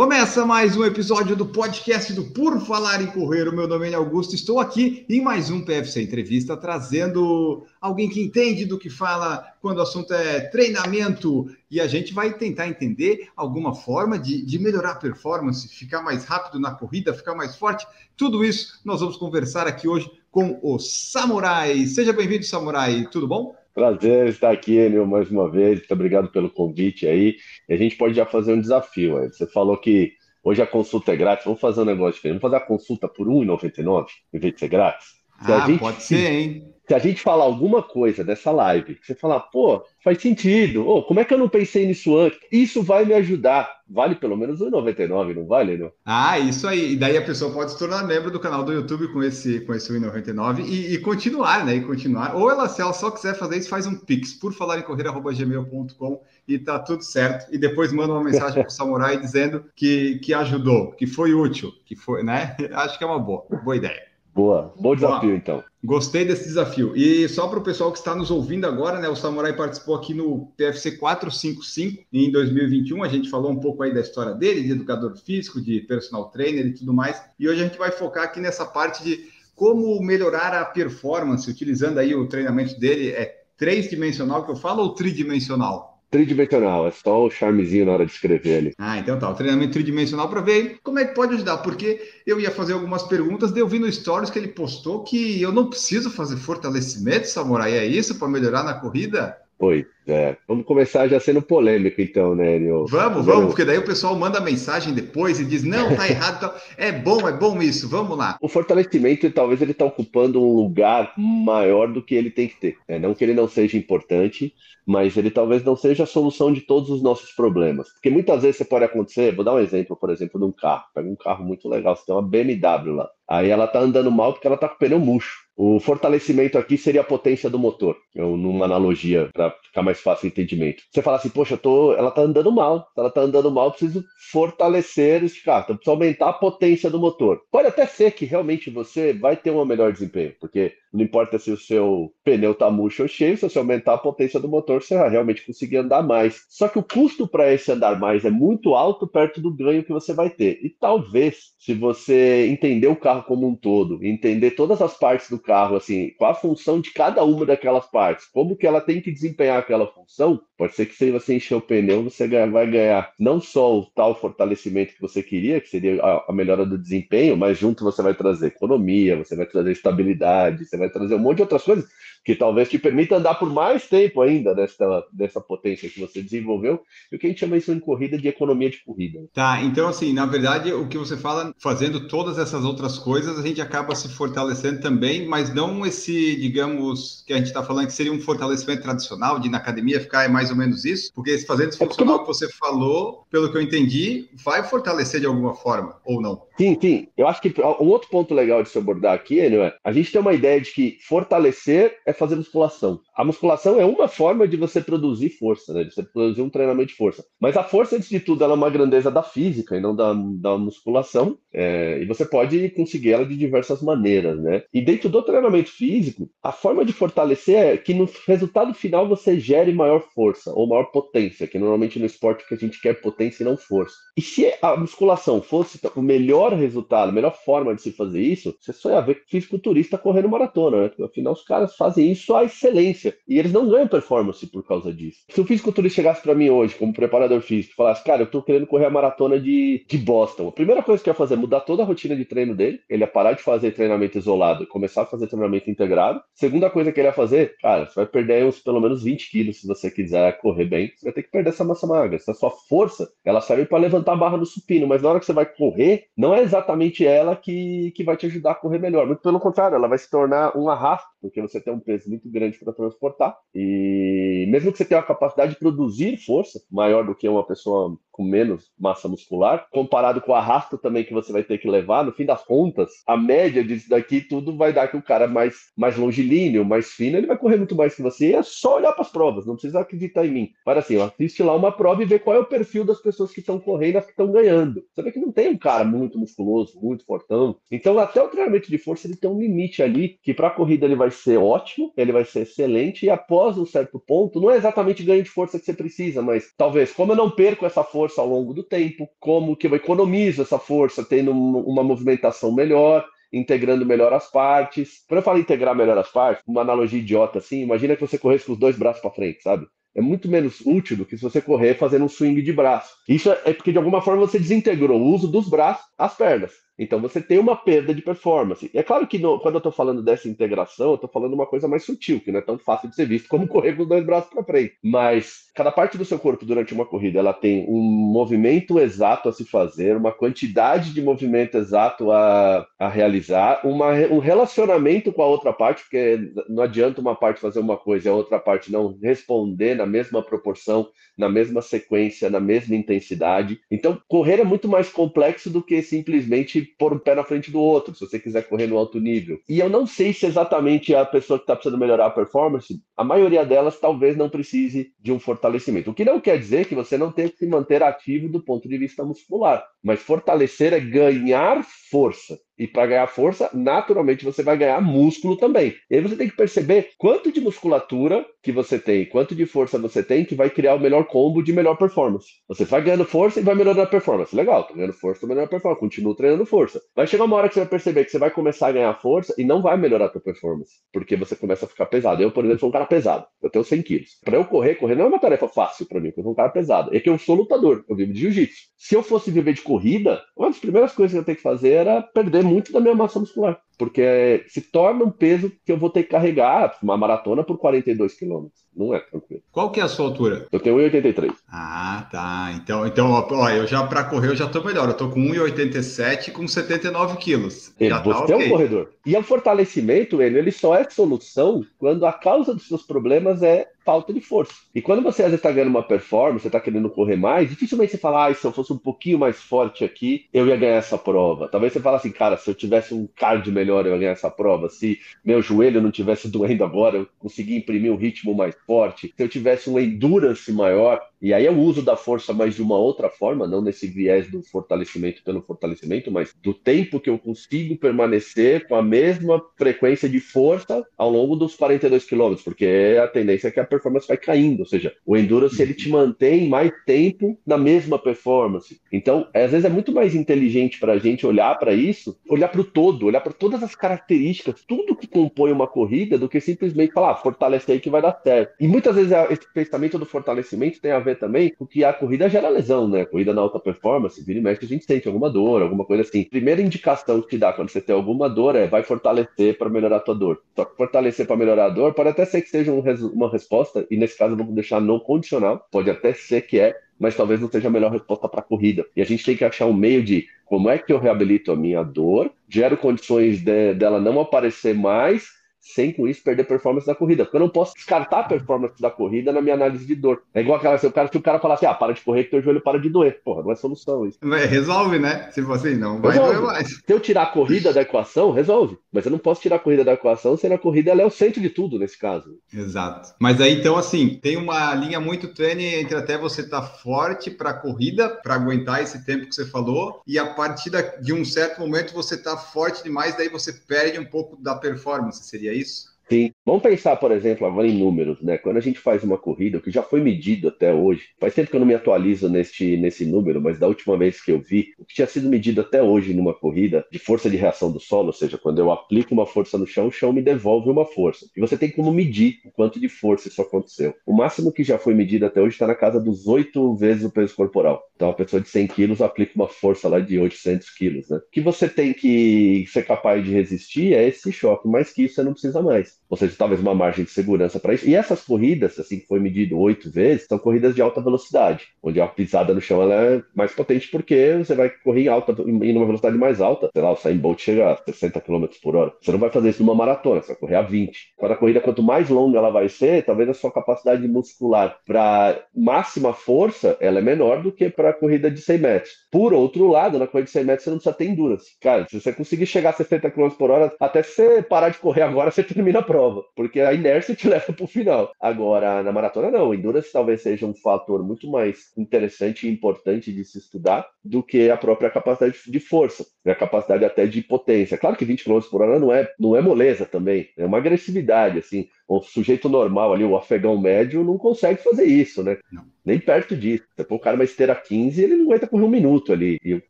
Começa mais um episódio do podcast do Por Falar em Correr. O meu nome é Augusto. Estou aqui em mais um PFC Entrevista, trazendo alguém que entende do que fala quando o assunto é treinamento. E a gente vai tentar entender alguma forma de, de melhorar a performance, ficar mais rápido na corrida, ficar mais forte. Tudo isso nós vamos conversar aqui hoje com o Samurai. Seja bem-vindo, Samurai. Tudo bom? Prazer estar aqui, Enio, mais uma vez. Muito obrigado pelo convite aí. E a gente pode já fazer um desafio. Aí. Você falou que hoje a consulta é grátis. Vamos fazer um negócio diferente. Vamos fazer a consulta por R$ 1,99 em vez de ser grátis? Se ah, pode ser, hein? Se a gente falar alguma coisa dessa live, você falar, pô, faz sentido, oh, como é que eu não pensei nisso antes? Isso vai me ajudar. Vale pelo menos R$1,99, não vale, não? Ah, isso aí. E daí a pessoa pode se tornar membro do canal do YouTube com esse, com esse R$1,99 e, e continuar, né? E continuar. Ou ela, se ela só quiser fazer isso, faz um Pix, por falar em correr.gmail.com e tá tudo certo. E depois manda uma mensagem pro Samurai dizendo que, que ajudou, que foi útil, que foi, né? Acho que é uma boa, boa ideia. Boa, bom desafio então. Gostei desse desafio. E só para o pessoal que está nos ouvindo agora, né? O Samurai participou aqui no PFC 455 em 2021. A gente falou um pouco aí da história dele, de educador físico, de personal trainer e tudo mais. E hoje a gente vai focar aqui nessa parte de como melhorar a performance, utilizando aí o treinamento dele. É três dimensional que eu falo ou tridimensional? Tridimensional, é só o charmezinho na hora de escrever ali. Ah, então tá, o treinamento tridimensional para ver como é que pode ajudar, porque eu ia fazer algumas perguntas, daí eu vi no stories que ele postou que eu não preciso fazer fortalecimento, Samurai, é isso para melhorar na corrida? Pois é. Vamos começar já sendo polêmico, então, né, Nil? Vamos, vamos, porque daí o pessoal manda mensagem depois e diz: não, tá errado. Então, é bom, é bom isso, vamos lá. O fortalecimento, talvez ele está ocupando um lugar maior do que ele tem que ter. Né? Não que ele não seja importante, mas ele talvez não seja a solução de todos os nossos problemas. Porque muitas vezes você pode acontecer, vou dar um exemplo, por exemplo, de um carro. Pega um carro muito legal, você tem uma BMW lá. Aí ela tá andando mal porque ela tá com o pneu murcho. O fortalecimento aqui seria a potência do motor, eu, numa analogia para ficar mais fácil o entendimento. Você fala assim, poxa, tô, ela tá andando mal. Ela tá andando mal, preciso fortalecer esse carro, então preciso aumentar a potência do motor. Pode até ser que realmente você vai ter um melhor desempenho, porque não importa se o seu pneu tá murcho ou cheio, se você aumentar a potência do motor, você vai realmente conseguir andar mais. Só que o custo para esse andar mais é muito alto perto do ganho que você vai ter. E talvez, se você entender o carro como um todo, entender todas as partes do carro, assim, qual a função de cada uma daquelas partes, como que ela tem que desempenhar aquela função, pode ser que se você encher o pneu, você vai ganhar não só o tal fortalecimento que você queria, que seria a melhora do desempenho, mas junto você vai trazer economia, você vai trazer estabilidade, você vai trazer um monte de outras coisas que talvez te permita andar por mais tempo ainda dessa, dessa potência que você desenvolveu, e o que a gente chama isso em corrida de economia de corrida. Tá, então assim, na verdade, o que você fala, fazendo todas essas outras coisas, a gente acaba se fortalecendo também, mas não esse, digamos, que a gente está falando que seria um fortalecimento tradicional, de na academia ficar é mais ou menos isso, porque esse fazendo esse é funcional que você falou, pelo que eu entendi, vai fortalecer de alguma forma, ou não? Sim, sim. Eu acho que um outro ponto legal de se abordar aqui, é a gente tem uma ideia de que fortalecer é fazer musculação. A musculação é uma forma de você produzir força, né? De você produzir um treinamento de força. Mas a força, antes de tudo, ela é uma grandeza da física e não da, da musculação. É, e você pode conseguir ela de diversas maneiras, né? E dentro do treinamento físico, a forma de fortalecer é que no resultado final você gere maior força ou maior potência, que normalmente no esporte que a gente quer potência e não força. E se a musculação fosse o melhor resultado, a melhor forma de se fazer isso, você só ia ver fisiculturista correndo maratona, né? Afinal, os caras fazem isso à excelência. E eles não ganham performance por causa disso. Se o fisiculturista chegasse para mim hoje, como preparador físico, e falasse, cara, eu tô querendo correr a maratona de, de Boston. A primeira coisa que eu ia fazer é mudar toda a rotina de treino dele. Ele ia parar de fazer treinamento isolado e começar a fazer treinamento integrado. Segunda coisa que ele ia fazer, cara, você vai perder uns pelo menos 20 quilos se você quiser correr bem. Você vai ter que perder essa massa magra. Essa sua força, ela serve para levantar a barra no supino, mas na hora que você vai correr, não é exatamente ela que, que vai te ajudar a correr melhor. Muito pelo contrário, ela vai se tornar um arrasto, porque você tem um peso muito grande para transportar. E mesmo que você tenha uma capacidade de produzir força maior do que uma pessoa com menos massa muscular, comparado com o arrasto também que você vai ter que levar, no fim das contas, a média disso daqui tudo vai dar que o cara mais, mais longilíneo, mais fino, ele vai correr muito mais que você. E é só olhar para as provas, não precisa acreditar em mim. Para assim, assiste lá uma prova e vê qual é o perfil das pessoas que estão correndo, as que estão ganhando. Você vê que não tem um cara muito musculoso, muito fortão. Então, até o treinamento de força ele tem um limite ali, que para a corrida ele vai ser ótimo, ele vai ser excelente, e após um certo ponto, não é exatamente ganho de força que você precisa, mas talvez, como eu não perco essa força ao longo do tempo, como que eu economizo essa força tendo uma movimentação melhor, integrando melhor as partes. Quando eu falo integrar melhor as partes, uma analogia idiota assim, imagina que você corresse com os dois braços para frente, sabe? é muito menos útil do que se você correr fazendo um swing de braço. Isso é porque de alguma forma você desintegrou o uso dos braços às pernas. Então você tem uma perda de performance. E é claro que no, quando eu estou falando dessa integração, eu estou falando uma coisa mais sutil, que não é tão fácil de ser visto como correr com os dois braços para frente. Mas cada parte do seu corpo durante uma corrida, ela tem um movimento exato a se fazer, uma quantidade de movimento exato a, a realizar, uma, um relacionamento com a outra parte, porque não adianta uma parte fazer uma coisa e a outra parte não responder na mesma proporção, na mesma sequência, na mesma intensidade. Então, correr é muito mais complexo do que simplesmente pôr um pé na frente do outro, se você quiser correr no alto nível. E eu não sei se exatamente a pessoa que está precisando melhorar a performance, a maioria delas talvez não precise de um fortalecimento. O que não quer dizer que você não tenha que se manter ativo do ponto de vista muscular, mas fortalecer é ganhar força. E para ganhar força, naturalmente você vai ganhar músculo também. E aí você tem que perceber quanto de musculatura que você tem, quanto de força você tem, que vai criar o melhor combo de melhor performance. Você vai ganhando força e vai melhorando a performance. Legal, tô ganhando força, tô melhorando a performance. Continuo treinando força. Vai chegar uma hora que você vai perceber que você vai começar a ganhar força e não vai melhorar a tua performance, porque você começa a ficar pesado. Eu, por exemplo, sou um cara pesado. Eu tenho 100 quilos. Para eu correr, correr não é uma tarefa fácil para mim, porque eu sou um cara pesado. É que eu sou lutador, eu vivo de jiu-jitsu. Se eu fosse viver de corrida, uma das primeiras coisas que eu tenho que fazer era perder muito da minha massa muscular porque se torna um peso que eu vou ter que carregar uma maratona por 42 quilômetros. Não é tranquilo. Qual que é a sua altura? Eu tenho 1,83. Ah, tá. Então, então ó, eu já para correr eu já tô melhor. Eu tô com 1,87 com 79 quilos. Já tá você tá é um corredor. E o fortalecimento, ele, ele só é solução quando a causa dos seus problemas é falta de força. E quando você às vezes está ganhando uma performance, você está querendo correr mais, dificilmente você fala, ah, se eu fosse um pouquinho mais forte aqui, eu ia ganhar essa prova. Talvez você fale assim, cara, se eu tivesse um cardio melhor, eu ia ganhar essa prova. Se meu joelho não tivesse doendo agora, eu conseguia imprimir um ritmo mais forte. Se eu tivesse um endurance maior, e aí é o uso da força, mas de uma outra forma, não nesse viés do fortalecimento pelo fortalecimento, mas do tempo que eu consigo permanecer com a mesma frequência de força ao longo dos 42 quilômetros, porque a tendência é que a performance vai caindo, ou seja, o endurance ele te mantém mais tempo na mesma performance. Então, às vezes é muito mais inteligente para a gente olhar para isso, olhar para o todo, olhar para todas as características, tudo que compõe uma corrida, do que simplesmente falar, ah, fortalece aí que vai dar certo. E muitas vezes esse pensamento do fortalecimento tem a ver também o que a corrida gera lesão, né? A corrida na alta performance, vira e mexe, a gente sente alguma dor, alguma coisa assim. Primeira indicação que dá quando você tem alguma dor é vai fortalecer para melhorar a tua dor. Só que fortalecer para melhorar a dor pode até ser que seja um res... uma resposta, e nesse caso vamos deixar no condicional, pode até ser que é, mas talvez não seja a melhor resposta para a corrida. E a gente tem que achar um meio de como é que eu reabilito a minha dor, gero condições de, dela não aparecer mais sem com isso perder performance da corrida. Porque eu não posso descartar a performance da corrida na minha análise de dor. É igual aquela, se o cara, se o cara falar assim, ah, para de correr que teu joelho para de doer. Porra, não é solução isso. Resolve, né? Se você não, vai resolve. doer mais. Se eu tirar a corrida da equação, resolve. Mas eu não posso tirar a corrida da equação se a corrida ela é o centro de tudo nesse caso. Exato. Mas aí, então, assim, tem uma linha muito tênue entre até você estar tá forte para a corrida, para aguentar esse tempo que você falou, e a partir de um certo momento você está forte demais, daí você perde um pouco da performance. Seria isso? isso. Sim. Vamos pensar, por exemplo, agora em números, né? Quando a gente faz uma corrida, o que já foi medido até hoje, faz tempo que eu não me atualizo neste, nesse número, mas da última vez que eu vi, o que tinha sido medido até hoje numa corrida de força de reação do solo, ou seja, quando eu aplico uma força no chão, o chão me devolve uma força. E você tem como medir o quanto de força isso aconteceu. O máximo que já foi medido até hoje está na casa dos oito vezes o peso corporal. Então, uma pessoa de 100 quilos aplica uma força lá de 800 quilos, né? O que você tem que ser capaz de resistir é esse choque, mais que isso você não precisa mais. Ou seja, talvez uma margem de segurança para isso. E essas corridas, assim que foi medido oito vezes, são corridas de alta velocidade, onde a pisada no chão é mais potente porque você vai correr em alta, em uma velocidade mais alta, sei lá, o Usain Bolt chega a 60 km por hora. Você não vai fazer isso numa maratona, você vai correr a 20. Quando a corrida, quanto mais longa ela vai ser, talvez a sua capacidade muscular para máxima força, ela é menor do que para a corrida de 100 metros. Por outro lado, na corrida de 100 metros você não precisa ter endurance. Cara, se você conseguir chegar a 60 km por hora, até você parar de correr agora, você termina a prova, porque a inércia te leva para o final. Agora, na maratona, não. Endurance talvez seja um fator muito mais interessante e importante de se estudar do que a própria capacidade de força, a capacidade até de potência. Claro que 20 km por hora não é, não é moleza também, é uma agressividade, assim. O sujeito normal ali, o afegão médio, não consegue fazer isso, né? Não. Nem perto disso. Você põe o cara uma esteira 15, ele não aguenta correr um minuto ali. E o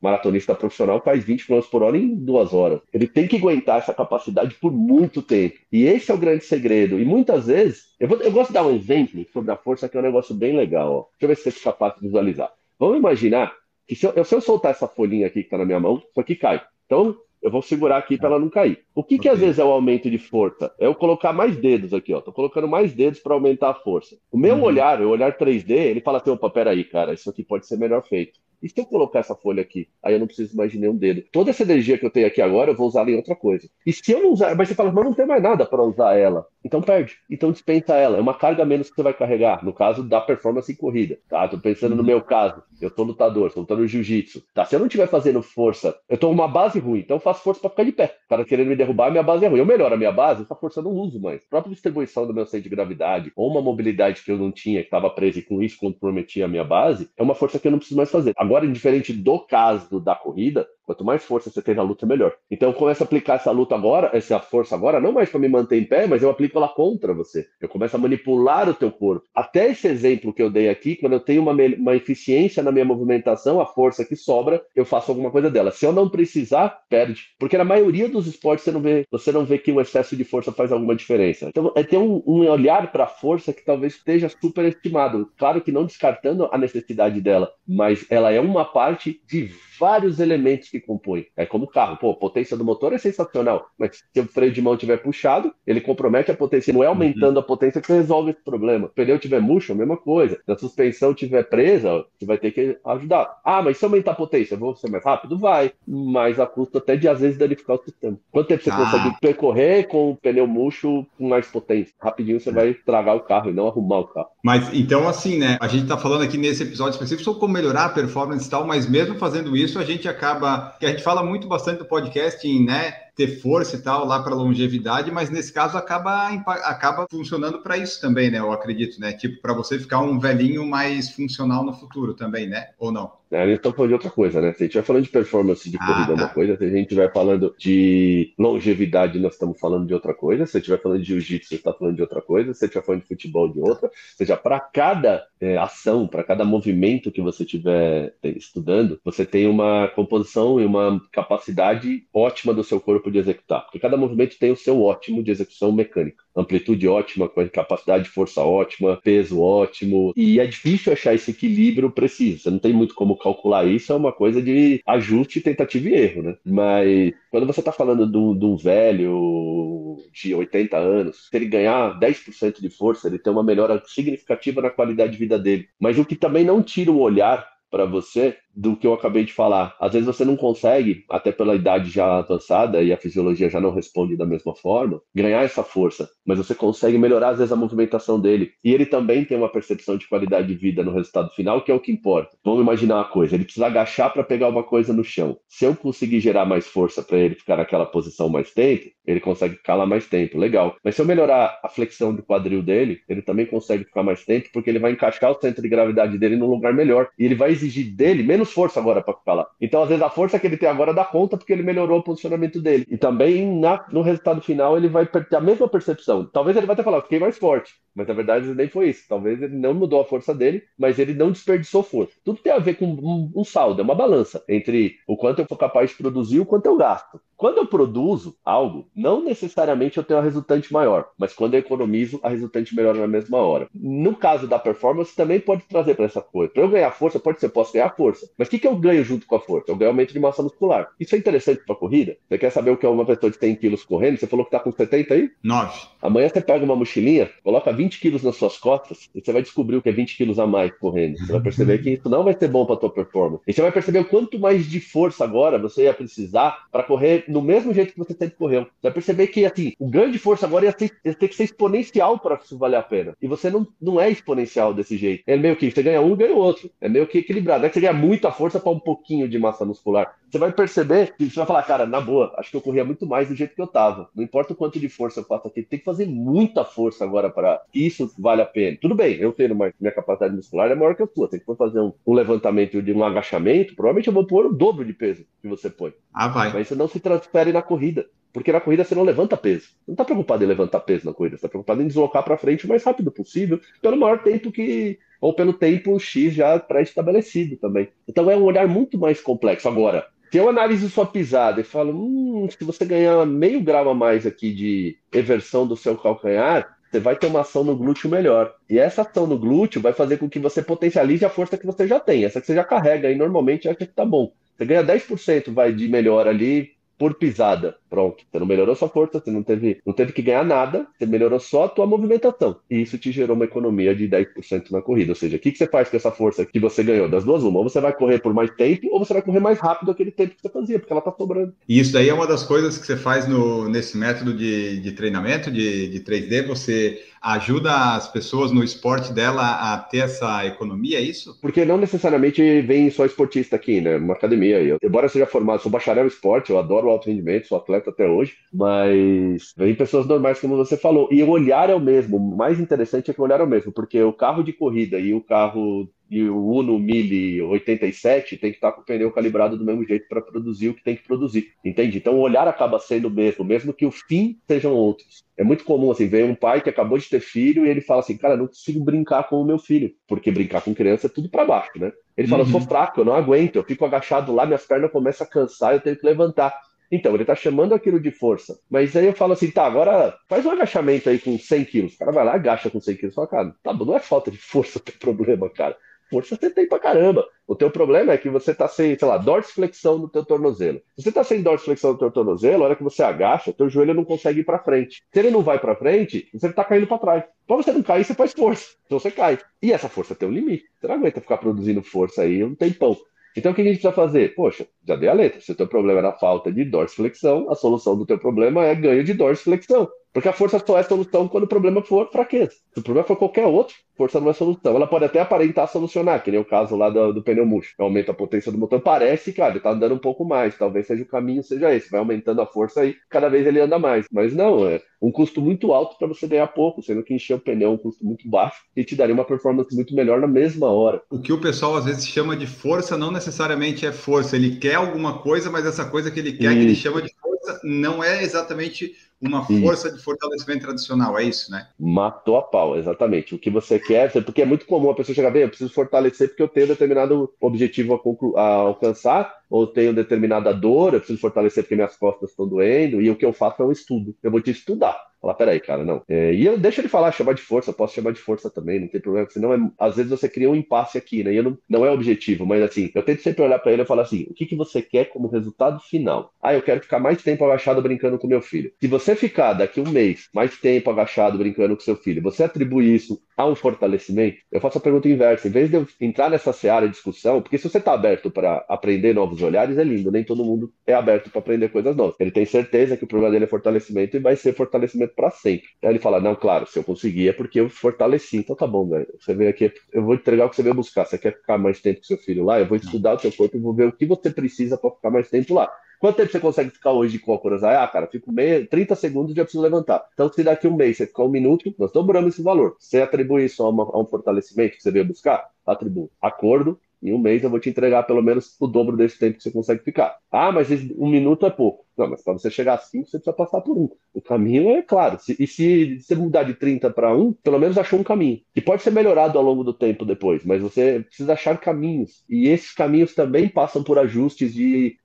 maratonista profissional faz 20 km por hora em duas horas. Ele tem que aguentar essa capacidade por muito tempo. E esse é o grande segredo. E muitas vezes, eu, vou, eu gosto de dar um exemplo sobre a força, que é um negócio bem legal. Ó. Deixa eu ver se você é capaz de visualizar. Vamos imaginar que se eu, se eu soltar essa folhinha aqui que está na minha mão, isso aqui cai. Então, eu vou segurar aqui para ela não cair. O que, okay. que às vezes é o aumento de força? É eu colocar mais dedos aqui, ó. Tô colocando mais dedos para aumentar a força. O meu uhum. olhar, o olhar 3D, ele fala assim: opa, peraí, cara, isso aqui pode ser melhor feito. E se eu colocar essa folha aqui? Aí eu não preciso mais de nenhum dedo. Toda essa energia que eu tenho aqui agora, eu vou usar em outra coisa. E se eu não usar, mas você fala, mas não tem mais nada para usar ela. Então perde. Então dispensa ela. É uma carga menos que você vai carregar. No caso da performance em corrida. Tá? Tô pensando no meu caso. Eu tô lutador, tô lutando jiu-jitsu. Tá? Se eu não estiver fazendo força, eu tô uma base ruim. Então eu faço força para ficar de pé. O cara querendo me derrubar, minha base é ruim. Eu melhoro a minha base, essa força eu não uso mais. A própria distribuição do meu centro de gravidade, ou uma mobilidade que eu não tinha, que estava presa e com isso comprometia a minha base, é uma força que eu não preciso mais fazer. Agora, indiferente do caso da corrida, Quanto mais força você tem na luta, melhor. Então eu começo a aplicar essa luta agora, essa força agora, não mais para me manter em pé, mas eu aplico ela contra você. Eu começo a manipular o teu corpo. Até esse exemplo que eu dei aqui, quando eu tenho uma, uma eficiência na minha movimentação, a força que sobra, eu faço alguma coisa dela. Se eu não precisar, perde. Porque na maioria dos esportes você não vê, você não vê que o excesso de força faz alguma diferença. Então é ter um, um olhar para a força que talvez esteja superestimado. Claro que não descartando a necessidade dela, mas ela é uma parte de vários elementos que compõem. É como o carro, pô, a potência do motor é sensacional, mas se o freio de mão tiver puxado, ele compromete a potência, não é aumentando uhum. a potência que você resolve esse problema. O pneu tiver murcho, a mesma coisa. Se a suspensão tiver presa, você vai ter que ajudar. Ah, mas se aumentar a potência, vou ser mais rápido? Vai, mas a custo até de às vezes danificar o sistema. Quanto tempo você ah. consegue percorrer com o pneu murcho com mais potência? Rapidinho você é. vai estragar o carro e não arrumar o carro. Mas então, assim, né? A gente tá falando aqui nesse episódio específico sobre como melhorar a performance e tal, mas mesmo fazendo isso, a gente acaba. Que a gente fala muito bastante do podcast em, né? ter força e tal lá para longevidade, mas nesse caso acaba, acaba funcionando para isso também, né? Eu acredito, né? Tipo, para você ficar um velhinho mais funcional no futuro também, né? Ou não? É, gente está falando de outra coisa, né? Se a gente vai falando de performance de ah, corrida, é uma tá. coisa. Se a gente vai falando de longevidade, nós estamos falando de outra coisa. Se a gente vai falando de jiu-jitsu, você está falando de outra coisa. Se a gente vai falando de futebol, de outra. Ou seja, para cada é, ação, para cada movimento que você estiver é, estudando, você tem uma composição e uma capacidade ótima do seu corpo de executar. Porque cada movimento tem o seu ótimo de execução mecânica. Amplitude ótima, capacidade de força ótima, peso ótimo. E é difícil achar esse equilíbrio preciso. Você não tem muito como calcular isso, é uma coisa de ajuste, tentativa e erro, né? Mas quando você está falando de um, velho de 80 anos, se ele ganhar 10% de força, ele tem uma melhora significativa na qualidade de vida dele. Mas o que também não tira o olhar para você do que eu acabei de falar. Às vezes você não consegue, até pela idade já avançada e a fisiologia já não responde da mesma forma, ganhar essa força, mas você consegue melhorar às vezes a movimentação dele. E ele também tem uma percepção de qualidade de vida no resultado final, que é o que importa. Vamos imaginar uma coisa, ele precisa agachar para pegar uma coisa no chão. Se eu conseguir gerar mais força para ele ficar naquela posição mais tempo, ele consegue ficar lá mais tempo, legal. Mas se eu melhorar a flexão do quadril dele, ele também consegue ficar mais tempo, porque ele vai encaixar o centro de gravidade dele num lugar melhor. E ele vai exigir dele menos menos força agora para ficar lá. Então, às vezes, a força que ele tem agora dá conta porque ele melhorou o posicionamento dele. E também na, no resultado final ele vai ter a mesma percepção. Talvez ele vai até falar, fiquei mais forte. Mas na verdade nem foi isso. Talvez ele não mudou a força dele, mas ele não desperdiçou força. Tudo tem a ver com um, um saldo, é uma balança entre o quanto eu sou capaz de produzir e o quanto eu gasto. Quando eu produzo algo, não necessariamente eu tenho a resultante maior, mas quando eu economizo, a resultante melhora na mesma hora. No caso da performance, também pode trazer para essa coisa. Para eu ganhar força, pode ser, posso ganhar força. Mas o que, que eu ganho junto com a força? Eu ganho aumento de massa muscular. Isso é interessante para corrida? Você quer saber o que é uma pessoa de 100 quilos correndo? Você falou que está com 70 aí? 9. Amanhã você pega uma mochilinha, coloca 20 quilos nas suas costas e você vai descobrir o que é 20 quilos a mais correndo. Você vai perceber que isso não vai ser bom para tua performance. E você vai perceber o quanto mais de força agora você ia precisar para correr no mesmo jeito que você sempre correu. Você vai perceber que assim, o ganho de força agora ia ter, ia ter que ser exponencial para isso valer a pena. E você não, não é exponencial desse jeito. É meio que você ganha um, ganha o outro. É meio que equilibrado. Não é que você ganha muita força para um pouquinho de massa muscular. Você vai perceber que você vai falar, cara, na boa, acho que eu corria muito mais do jeito que eu tava. Não importa o quanto de força eu faço aqui, tem que fazer muita força agora para isso vale a pena. Tudo bem, eu tenho uma, minha capacidade muscular é maior que a sua. Tem que fazer um, um levantamento de um agachamento, provavelmente eu vou pôr o dobro de peso que você põe. Ah, vai. Mas isso não se transfere na corrida. Porque na corrida você não levanta peso. Você não está preocupado em levantar peso na corrida, você está preocupado em deslocar para frente o mais rápido possível, pelo maior tempo que. ou pelo tempo X já pré-estabelecido também. Então é um olhar muito mais complexo. Agora, se eu analiso sua pisada e falo, hum, se você ganhar meio grau a mais aqui de eversão do seu calcanhar, você vai ter uma ação no glúteo melhor. E essa ação no glúteo vai fazer com que você potencialize a força que você já tem. Essa que você já carrega aí normalmente acha que tá bom. Você ganha 10% vai de melhor ali por pisada. Pronto, você não melhorou sua força, você não teve, não teve que ganhar nada, você melhorou só a tua movimentação. E isso te gerou uma economia de 10% na corrida. Ou seja, o que, que você faz com essa força que você ganhou? Das duas, uma. Ou você vai correr por mais tempo, ou você vai correr mais rápido aquele tempo que você fazia, porque ela tá sobrando. E isso daí é uma das coisas que você faz no, nesse método de, de treinamento de, de 3D, você ajuda as pessoas no esporte dela a ter essa economia, é isso? Porque não necessariamente vem só esportista aqui, né? Uma academia. Eu, embora eu seja formado, sou bacharel em esporte, eu adoro o alto rendimento, sou atleta até hoje, mas vem pessoas normais, como você falou. E o olhar é o mesmo. O mais interessante é que o olhar é o mesmo, porque o carro de corrida e o carro e o Uno 1087 tem que estar com o pneu calibrado do mesmo jeito para produzir o que tem que produzir, entende? Então o olhar acaba sendo o mesmo, mesmo que o fim sejam outros. É muito comum, assim, ver um pai que acabou de ter filho e ele fala assim, cara, não consigo brincar com o meu filho, porque brincar com criança é tudo para baixo, né? Ele fala, uhum. eu sou fraco, eu não aguento, eu fico agachado lá, minhas pernas começam a cansar, eu tenho que levantar. Então, ele tá chamando aquilo de força. Mas aí eu falo assim, tá, agora faz um agachamento aí com 100 quilos. O cara vai lá, agacha com 100 quilos. Fala, cara, tá bom, não é falta de força o problema, cara força você tem pra caramba. O teu problema é que você tá sem, sei lá, dorsiflexão no teu tornozelo. Se você tá sem dorsiflexão no teu tornozelo, a hora que você agacha, teu joelho não consegue ir pra frente. Se ele não vai pra frente, você tá caindo pra trás. Pra você não cair, você faz força. Então você cai. E essa força tem um limite. Você não aguenta ficar produzindo força aí um tempão. Então o que a gente precisa fazer? Poxa, já dei a letra. Se o teu problema era falta de dorsiflexão, a solução do teu problema é ganho de dorsiflexão. Porque a força só é solução quando o problema for fraqueza. Se o problema for qualquer outro, força não é solução. Ela pode até aparentar solucionar, que nem o caso lá do, do pneu murcho. Aumenta a potência do motor. Parece que ele tá andando um pouco mais. Talvez seja o caminho, seja esse. Vai aumentando a força aí, cada vez ele anda mais. Mas não, é um custo muito alto para você ganhar pouco, sendo que encher o pneu é um custo muito baixo e te daria uma performance muito melhor na mesma hora. O que o pessoal às vezes chama de força não necessariamente é força. Ele quer alguma coisa, mas essa coisa que ele quer, que ele chama de força, não é exatamente uma força isso. de fortalecimento tradicional, é isso, né? Matou a pau, exatamente. O que você quer, porque é muito comum a pessoa chegar bem, eu preciso fortalecer porque eu tenho determinado objetivo a, a alcançar, ou tenho determinada dor, eu preciso fortalecer porque minhas costas estão doendo, e o que eu faço é um estudo. Eu vou te estudar. Falar, peraí, cara, não. É, e eu deixo ele falar, chamar de força, posso chamar de força também, não tem problema, senão é, às vezes você cria um impasse aqui, né? E eu não, não é objetivo, mas assim, eu tento sempre olhar para ele e falar assim: o que, que você quer como resultado final? Ah, eu quero ficar mais tempo agachado brincando com meu filho. Se você ficar daqui um mês mais tempo agachado brincando com seu filho, você atribui isso a um fortalecimento? Eu faço a pergunta inversa. Em vez de eu entrar nessa seara de discussão, porque se você está aberto para aprender novos olhares, é lindo, nem todo mundo é aberto para aprender coisas novas. Ele tem certeza que o problema dele é fortalecimento e vai ser fortalecimento para sempre. Aí ele fala: Não, claro, se eu conseguir é porque eu fortaleci. Então tá bom, velho. Você veio aqui, eu vou entregar o que você veio buscar. Você quer ficar mais tempo com seu filho lá? Eu vou estudar o seu corpo e vou ver o que você precisa para ficar mais tempo lá. Quanto tempo você consegue ficar hoje de cócoras? Ah, cara, fico meio, 30 segundos e já preciso levantar. Então, se daqui um mês você ficar um minuto, nós dobramos esse valor. Você atribui isso a, uma, a um fortalecimento que você veio buscar? Atribui. Acordo, em um mês eu vou te entregar pelo menos o dobro desse tempo que você consegue ficar. Ah, mas um minuto é pouco. Não, mas para você chegar a 5, você precisa passar por um. O caminho é claro. E se você mudar de 30 para 1, pelo menos achou um caminho. Que pode ser melhorado ao longo do tempo depois, mas você precisa achar caminhos. E esses caminhos também passam por ajustes.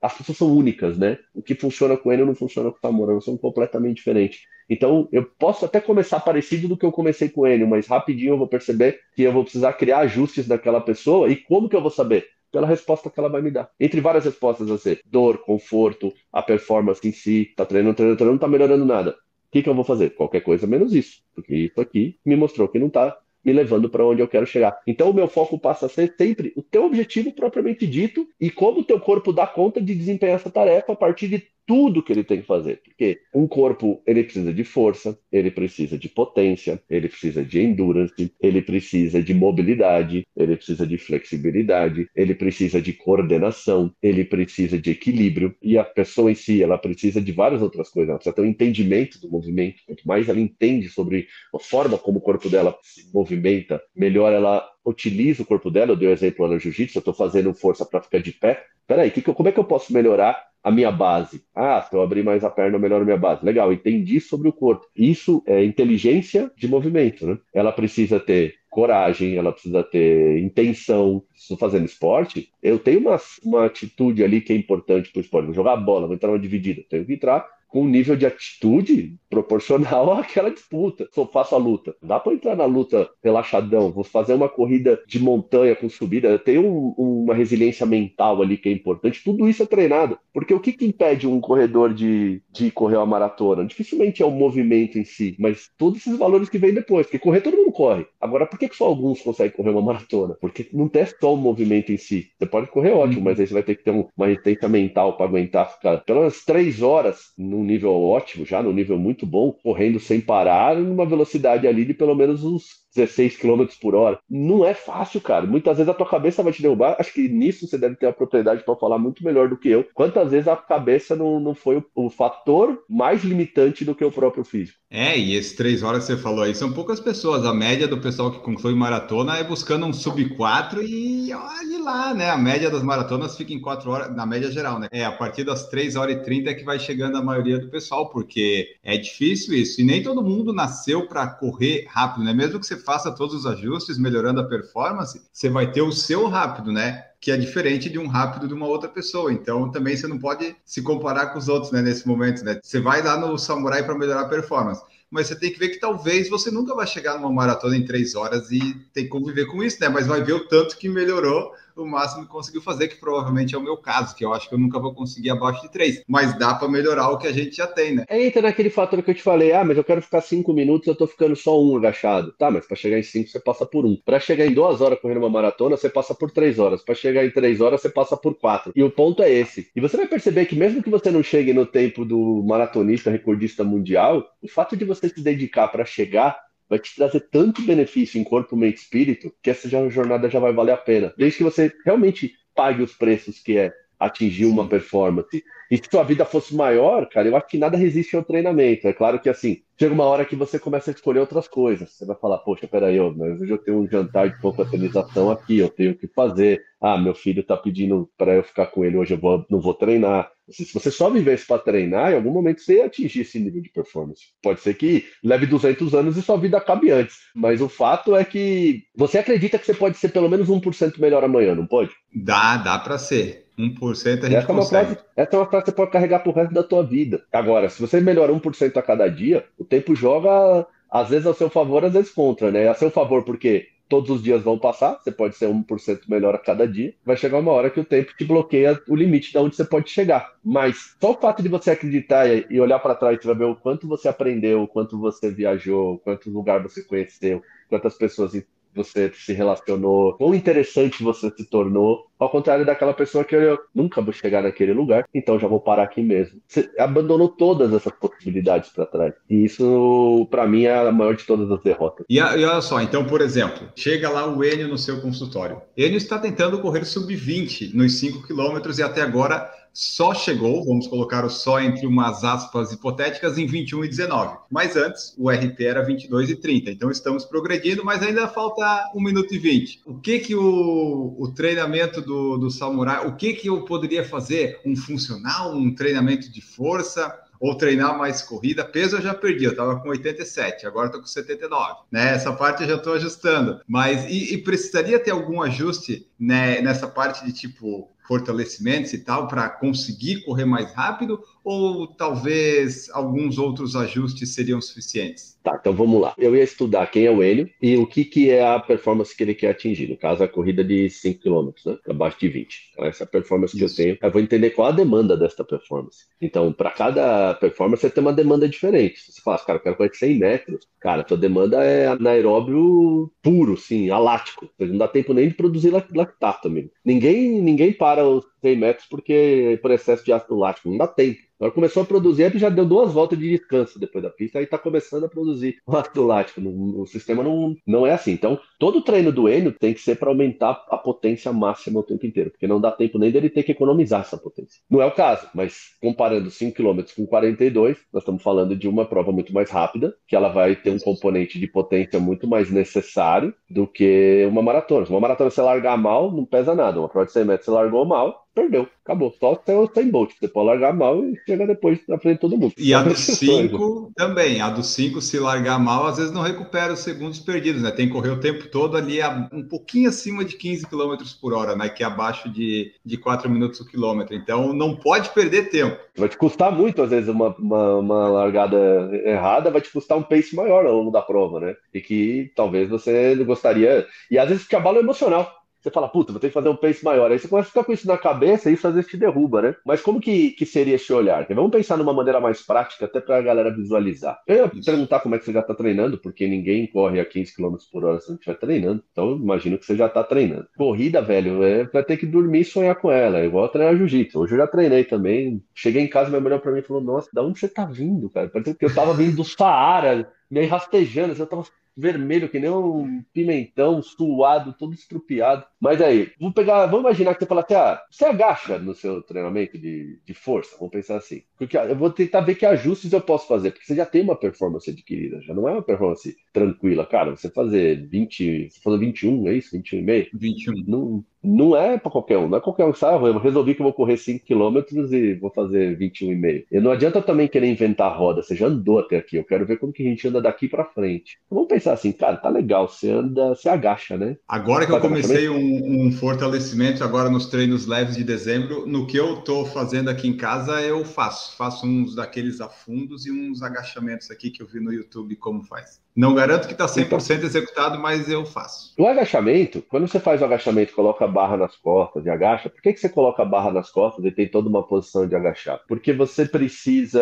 As pessoas são únicas, né? O que funciona com ele não funciona com o Tamorano, são completamente diferentes. Então, eu posso até começar parecido do que eu comecei com ele, mas rapidinho eu vou perceber que eu vou precisar criar ajustes daquela pessoa. E como que eu vou saber? Pela resposta que ela vai me dar. Entre várias respostas a ser dor, conforto, a performance em si, tá treinando, treinando, treinando, não tá melhorando nada. O que, que eu vou fazer? Qualquer coisa menos isso, porque isso aqui me mostrou que não está me levando para onde eu quero chegar. Então, o meu foco passa a ser sempre o teu objetivo propriamente dito e como o teu corpo dá conta de desempenhar essa tarefa a partir de tudo que ele tem que fazer. Porque um corpo, ele precisa de força, ele precisa de potência, ele precisa de endurance, ele precisa de mobilidade, ele precisa de flexibilidade, ele precisa de coordenação, ele precisa de equilíbrio. E a pessoa em si, ela precisa de várias outras coisas. Ela precisa ter um entendimento do movimento. Quanto mais ela entende sobre a forma como o corpo dela se movimenta, melhor ela utiliza o corpo dela. Eu dei o um exemplo lá no jiu-jitsu, eu estou fazendo força para ficar de pé. Peraí, que que eu, como é que eu posso melhorar a minha base. Ah, se eu abrir mais a perna, eu melhoro a minha base. Legal, entendi sobre o corpo. Isso é inteligência de movimento, né? Ela precisa ter coragem, ela precisa ter intenção. Estou fazendo esporte, eu tenho uma, uma atitude ali que é importante para o esporte. Vou jogar bola, vou entrar numa dividida. Tenho que entrar com um nível de atitude proporcional àquela disputa. Se eu faço a luta, dá para entrar na luta relaxadão, vou fazer uma corrida de montanha com subida, eu tenho um, uma resiliência mental ali que é importante, tudo isso é treinado. Porque o que, que impede um corredor de, de correr uma maratona? Dificilmente é o movimento em si, mas todos esses valores que vêm depois, porque correr todo mundo corre. Agora, por que, que só alguns conseguem correr uma maratona? Porque não tem só o movimento em si. Você pode correr ótimo, uhum. mas aí você vai ter que ter um, uma resistência mental para aguentar ficar pelo menos três horas num nível ótimo, já num nível muito bom, correndo sem parar, numa velocidade ali de pelo menos uns 16 km por hora. Não é fácil, cara. Muitas vezes a tua cabeça vai te derrubar. Acho que nisso você deve ter a propriedade para falar muito melhor do que eu. Quantas vezes a cabeça não, não foi o, o, fator mais limitante do que o próprio físico? É, e esses três horas que você falou aí são poucas pessoas. A média do pessoal que conclui maratona é buscando um sub 4 e olhe lá, né? A média das maratonas fica em 4 horas, na média geral, né? É, a partir das 3 horas e 30 é que vai chegando a maioria do pessoal, porque é difícil isso. E nem todo mundo nasceu para correr rápido, né? Mesmo que você faça todos os ajustes, melhorando a performance, você vai ter o seu rápido, né? Que é diferente de um rápido de uma outra pessoa. Então, também você não pode se comparar com os outros, né? Nesse momento, né? Você vai lá no Samurai para melhorar a performance mas você tem que ver que talvez você nunca vai chegar numa maratona em três horas e tem que conviver com isso, né? Mas vai ver o tanto que melhorou o máximo que conseguiu fazer, que provavelmente é o meu caso, que eu acho que eu nunca vou conseguir abaixo de três. Mas dá para melhorar o que a gente já tem, né? É, entra naquele fator que eu te falei, ah, mas eu quero ficar cinco minutos, eu tô ficando só um agachado. Tá, mas para chegar em cinco, você passa por um. Para chegar em duas horas correndo uma maratona, você passa por três horas. Para chegar em três horas, você passa por quatro. E o ponto é esse. E você vai perceber que mesmo que você não chegue no tempo do maratonista recordista mundial, o fato de você se dedicar para chegar vai te trazer tanto benefício em corpo, mente e espírito que essa jornada já vai valer a pena. Desde que você realmente pague os preços que é atingir uma performance. E se sua vida fosse maior, cara, eu acho que nada resiste ao treinamento. É claro que assim, chega uma hora que você começa a escolher outras coisas. Você vai falar, poxa, peraí, mas hoje eu tenho um jantar de confraternização aqui, eu tenho que fazer. Ah, meu filho tá pedindo para eu ficar com ele hoje, eu vou, não vou treinar. Se você só vivesse para treinar, em algum momento você ia atingir esse nível de performance. Pode ser que leve 200 anos e sua vida acabe antes. Mas o fato é que você acredita que você pode ser pelo menos 1% melhor amanhã, não pode? Dá, dá para ser. 1% a gente essa consegue. É uma frase, essa é uma frase que você pode carregar pro resto da tua vida. Agora, se você melhora 1% a cada dia, o tempo joga às vezes a seu favor, às vezes contra, né? A seu favor porque todos os dias vão passar, você pode ser 1% melhor a cada dia, vai chegar uma hora que o tempo te bloqueia o limite de onde você pode chegar. Mas só o fato de você acreditar e olhar para trás, vai ver o quanto você aprendeu, o quanto você viajou, quantos lugares você conheceu, quantas pessoas você se relacionou, quão interessante você se tornou, ao contrário daquela pessoa que eu nunca vou chegar naquele lugar, então já vou parar aqui mesmo. Você abandonou todas essas possibilidades para trás. E isso, para mim, é a maior de todas as derrotas. E, e, olha só, então, por exemplo, chega lá o Enio no seu consultório. Enio está tentando correr sub-20 nos 5 quilômetros e até agora só chegou, vamos colocar o só entre umas aspas hipotéticas, em 21 e 19. Mas antes, o RP era 22 e 30. Então estamos progredindo, mas ainda falta 1 minuto e 20. O que que o, o treinamento do, do Samurai, o que que eu poderia fazer? Um funcional, um treinamento de força? ou treinar mais corrida. Peso eu já perdi, eu estava com 87, agora estou com 79. Né? Essa parte eu já estou ajustando. Mas e, e, precisaria ter algum ajuste né, nessa parte de tipo fortalecimentos e tal para conseguir correr mais rápido? Ou talvez alguns outros ajustes seriam suficientes? Tá, então vamos lá. Eu ia estudar quem é o Enio e o que, que é a performance que ele quer atingir. No caso, a corrida de 5 km, né? Abaixo de 20. Então, essa é a performance Isso. que eu tenho. Eu vou entender qual a demanda desta performance. Então, para cada performance, você tem uma demanda diferente. Você fala, cara, eu quero correr 100 metros, cara, a tua demanda é anaeróbio puro, sim, alático. Não dá tempo nem de produzir lactato, amigo. Ninguém, ninguém para os 100 metros porque por excesso de ácido lático. Não dá tempo. Agora começou a produzir, já deu duas voltas de descanso depois da pista, aí está começando a produzir o ácido lático. O, sistema não, não é assim. Então, todo treino do Enio tem que ser para aumentar a potência máxima o tempo inteiro, porque não dá tempo nem dele ter que economizar essa potência. Não é o caso, mas comparando 5 km com 42, nós estamos falando de uma prova muito mais rápida, que ela vai ter um componente de potência muito mais necessário do que uma maratona. Uma maratona você largar mal, não pesa nada. Uma prova de 100 metros você largou mal, perdeu. Acabou. Só o 100 Bolt. Você pode largar mal e chega depois na frente de todo mundo. E a do 5 também. A do 5, se largar mal, às vezes não recupera os segundos perdidos, né? Tem que correr o tempo todo ali um pouquinho acima de 15 km por hora, né? Que é abaixo de, de 4 minutos o quilômetro. Então não pode perder tempo. Vai te custar muito, às vezes, uma, uma, uma largada errada, vai te custar um pace maior ao longo da prova, né? E que talvez você gostaria. E às vezes fica bala emocional você fala, puta, vou ter que fazer um pace maior. Aí você começa a ficar com isso na cabeça e isso às vezes te derruba, né? Mas como que, que seria esse olhar? Vamos pensar numa maneira mais prática, até para a galera visualizar. Eu ia perguntar como é que você já está treinando, porque ninguém corre a 15 km por hora se não estiver treinando. Então, eu imagino que você já está treinando. Corrida, velho, é vai ter que dormir e sonhar com ela. É igual treinar jiu-jitsu. Hoje eu já treinei também. Cheguei em casa, minha mulher para mim falou: Nossa, da onde você tá vindo, cara? Parece que eu tava vindo do Saara, meio rastejando. Assim, eu tava vermelho, que nem um pimentão, suado, todo estrupiado. Mas aí, vamos pegar, vamos imaginar que você fala assim, ah, você agacha no seu treinamento de, de força, vamos pensar assim. Porque eu vou tentar ver que ajustes eu posso fazer, porque você já tem uma performance adquirida, já não é uma performance tranquila. Cara, você fazer 20, você fazer 21, é isso? 21 e meio? 21. Não, não é para qualquer um, não é qualquer um que sabe, ah, eu resolvi que eu vou correr 5 km e vou fazer 21,5. E não adianta também querer inventar a roda, você já andou até aqui, eu quero ver como que a gente anda daqui para frente. Então, vamos pensar assim, cara, tá legal, você anda, você agacha, né? Agora que eu comecei um, um, fortalecimento agora nos treinos leves de dezembro, no que eu tô fazendo aqui em casa, eu faço, faço uns daqueles afundos e uns agachamentos aqui que eu vi no YouTube como faz. Não garanto que está 100% então, executado, mas eu faço. O agachamento, quando você faz o agachamento, coloca a barra nas costas e agacha, por que, que você coloca a barra nas costas e tem toda uma posição de agachar? Porque você precisa.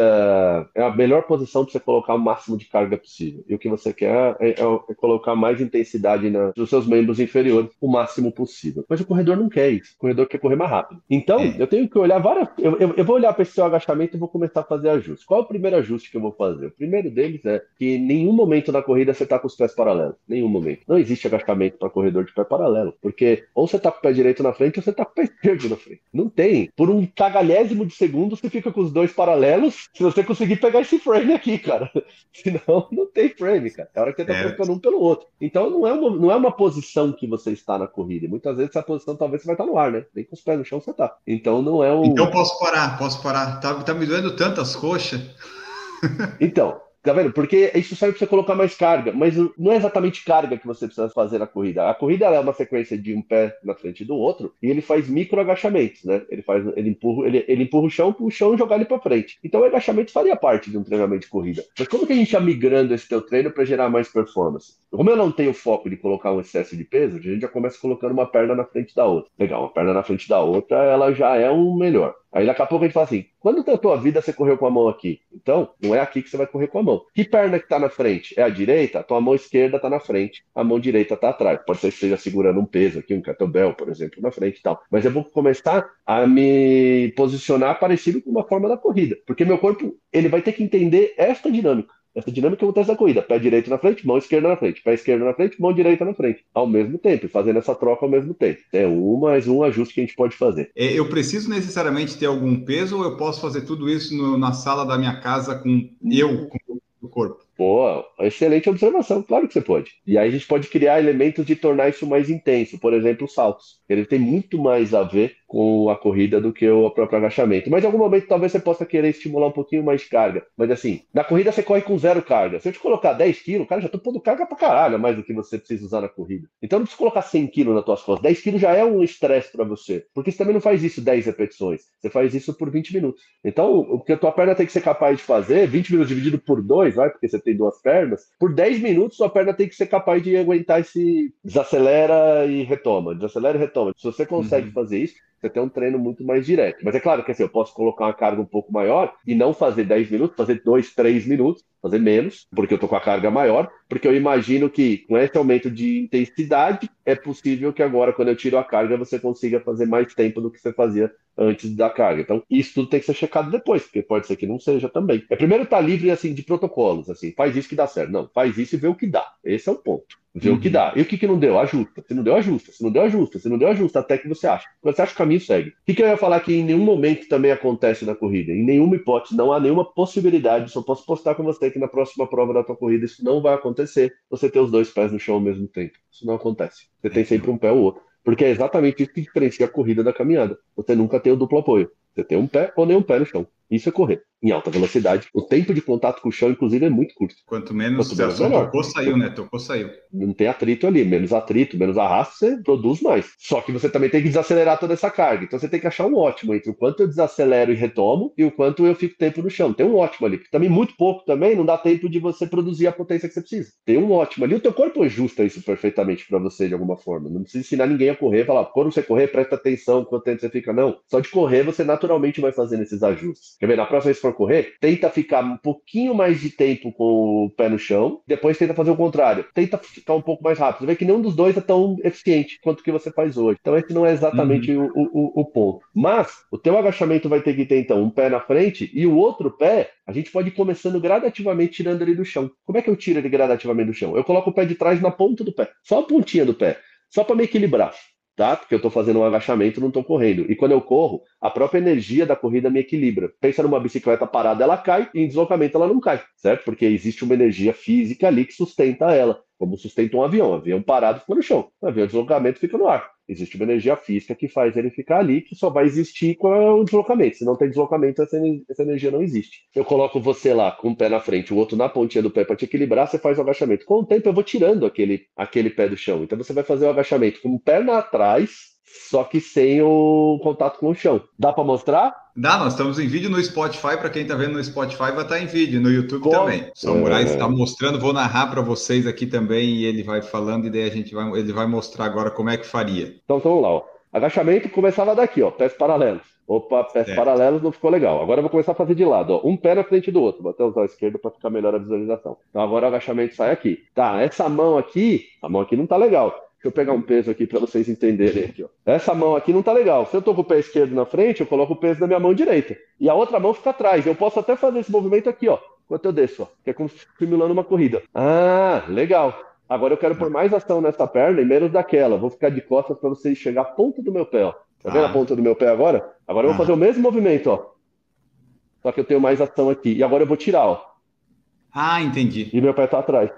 É a melhor posição para você colocar o máximo de carga possível. E o que você quer é, é, é colocar mais intensidade na, nos seus membros inferiores o máximo possível. Mas o corredor não quer isso. O corredor quer correr mais rápido. Então, é. eu tenho que olhar várias. Eu, eu, eu vou olhar para esse seu agachamento e vou começar a fazer ajustes. Qual é o primeiro ajuste que eu vou fazer? O primeiro deles é que em nenhum momento na corrida você está com os pés paralelos. Nenhum momento. Não existe agachamento para corredor de pé paralelo. Porque ou você está com o pé direito na frente ou você está com o pé esquerdo na frente. Não tem. Por um cagalhésimo de segundo você fica com os dois paralelos se você conseguir pegar esse frame aqui, cara. Senão não tem frame, cara. É hora que você está é. trocando um pelo outro. Então não é, uma, não é uma posição que você está na corrida. E muitas vezes essa posição talvez você vai estar no ar, né? Nem com os pés no chão você está. Então não é um. Então posso parar, posso parar. Tá, tá me doendo tantas coxas. então, Tá vendo? Porque isso serve para você colocar mais carga, mas não é exatamente carga que você precisa fazer na corrida. A corrida é uma sequência de um pé na frente do outro e ele faz micro agachamentos, né? Ele faz, ele empurra, ele, ele empurra o chão para o chão jogar ele para frente. Então o agachamento faria parte de um treinamento de corrida. Mas como que a gente está migrando esse teu treino para gerar mais performance? Como eu não tenho foco de colocar um excesso de peso, a gente já começa colocando uma perna na frente da outra. Legal, uma perna na frente da outra, ela já é um melhor. Aí daqui a pouco a gente fala assim: quando na tua vida você correu com a mão aqui? Então, não é aqui que você vai correr com a mão. Que perna que tá na frente? É a direita? A tua mão esquerda tá na frente, a mão direita tá atrás. Pode ser que esteja segurando um peso aqui, um kettlebell, por exemplo, na frente e tal. Mas eu vou começar a me posicionar parecido com uma forma da corrida, porque meu corpo ele vai ter que entender esta dinâmica. Essa dinâmica acontece na corrida. Pé direito na frente, mão esquerda na frente. Pé esquerdo na frente, mão direita na frente. Ao mesmo tempo, fazendo essa troca ao mesmo tempo. É um mais um ajuste que a gente pode fazer. É, eu preciso necessariamente ter algum peso ou eu posso fazer tudo isso no, na sala da minha casa com eu, com o corpo? Pô, excelente observação, claro que você pode. E aí a gente pode criar elementos de tornar isso mais intenso, por exemplo, os saltos. Ele tem muito mais a ver com a corrida do que o próprio agachamento. Mas em algum momento talvez você possa querer estimular um pouquinho mais de carga. Mas assim, na corrida você corre com zero carga. Se eu te colocar 10 quilos, cara, já tô pondo carga pra caralho, mais do que você precisa usar na corrida. Então não precisa colocar 100 quilos nas tuas costas. 10 quilos já é um estresse para você. Porque você também não faz isso 10 repetições. Você faz isso por 20 minutos. Então, o que a tua perna tem que ser capaz de fazer, 20 minutos dividido por 2, vai, porque você tem duas pernas, por 10 minutos sua perna tem que ser capaz de aguentar esse desacelera e retoma, desacelera e retoma. Se você consegue uhum. fazer isso, você tem um treino muito mais direto. Mas é claro que assim, eu posso colocar uma carga um pouco maior e não fazer 10 minutos, fazer 2, 3 minutos, fazer menos, porque eu tô com a carga maior, porque eu imagino que com esse aumento de intensidade é possível que agora, quando eu tiro a carga, você consiga fazer mais tempo do que você fazia antes da carga. Então, isso tudo tem que ser checado depois, porque pode ser que não seja também. É primeiro estar tá livre assim de protocolos, assim, faz isso que dá certo. Não, faz isso e vê o que dá. Esse é o ponto. Vê uhum. o que dá. E o que, que não deu? Ajusta. Se não deu, ajusta. Se não deu, ajusta. Se não deu, ajusta. Até que você acha. Quando você acha o caminho, segue. O que, que eu ia falar que em nenhum momento também acontece na corrida? Em nenhuma hipótese, não há nenhuma possibilidade. Só posso postar com você que na próxima prova da tua corrida isso não vai acontecer. Você ter os dois pés no chão ao mesmo tempo. Isso não acontece. Você tem sempre um pé ou outro. Porque é exatamente isso que diferencia a corrida da caminhada. Você nunca tem o duplo apoio. Você tem um pé ou nem um pé no chão. Isso é correr em alta velocidade. O tempo de contato com o chão, inclusive, é muito curto. Quanto menos Quanto menos, melhor. tocou, saiu, né? Tocou, saiu. Não tem atrito ali. Menos atrito, menos arrasto, você produz mais. Só que você também tem que desacelerar toda essa carga. Então você tem que achar um ótimo entre o quanto eu desacelero e retomo e o quanto eu fico tempo no chão. Tem um ótimo ali. Também muito pouco também, não dá tempo de você produzir a potência que você precisa. Tem um ótimo ali. O teu corpo ajusta isso perfeitamente para você de alguma forma. Não precisa ensinar ninguém a correr, falar, quando você correr, presta atenção quanto tempo você fica. Não. Só de correr você naturalmente vai fazendo esses ajustes. Quer ver? Na próxima vez que for correr, tenta ficar um pouquinho mais de tempo com o pé no chão, depois tenta fazer o contrário. Tenta ficar um pouco mais rápido. Você vê que nenhum dos dois é tão eficiente quanto o que você faz hoje. Então esse não é exatamente uhum. o, o, o ponto. Mas o teu agachamento vai ter que ter então um pé na frente e o outro pé a gente pode ir começando gradativamente tirando ele do chão. Como é que eu tiro ele gradativamente do chão? Eu coloco o pé de trás na ponta do pé, só a pontinha do pé, só para me equilibrar tá? Porque eu estou fazendo um agachamento, não estou correndo. E quando eu corro, a própria energia da corrida me equilibra. Pensa numa bicicleta parada, ela cai, e em deslocamento ela não cai, certo? Porque existe uma energia física ali que sustenta ela, como sustenta um avião. Avião parado fica no chão, o avião de deslocamento fica no ar. Existe uma energia física que faz ele ficar ali, que só vai existir com o deslocamento. Se não tem deslocamento, essa, energia não existe. Eu coloco você lá com um pé na frente, o outro na pontinha do pé para te equilibrar, você faz o agachamento. Com o tempo, eu vou tirando aquele, aquele pé do chão. Então você vai fazer o agachamento com perna atrás, só que sem o contato com o chão. Dá para mostrar? Dá, nós estamos em vídeo no Spotify. Para quem está vendo no Spotify, vai estar tá em vídeo, no YouTube Como? também. O é... está mostrando, vou narrar para vocês aqui também e ele vai falando e daí a gente vai, ele vai mostrar agora como é que faria. Então vamos lá, ó. Agachamento começava daqui, ó, pés paralelos. Opa, pés é. paralelos não ficou legal. Agora eu vou começar a fazer de lado, ó. Um pé na frente do outro. Vou até usar o esquerdo para ficar melhor a visualização. Então agora o agachamento sai aqui. Tá, essa mão aqui, a mão aqui não tá legal. Deixa eu pegar um peso aqui para vocês entenderem aqui, ó. Essa mão aqui não tá legal. Se eu tô com o pé esquerdo na frente, eu coloco o peso da minha mão direita. E a outra mão fica atrás. Eu posso até fazer esse movimento aqui, ó. Enquanto eu desço, ó. Que é como simulando uma corrida. Ah, legal. Agora eu quero pôr mais ação nessa perna e menos daquela. Vou ficar de costas para vocês chegar à ponta do meu pé, ó. Tá vendo ah. a ponta do meu pé agora? Agora eu vou ah. fazer o mesmo movimento, ó. Só que eu tenho mais ação aqui. E agora eu vou tirar, ó. Ah, entendi. E meu pé tá atrás.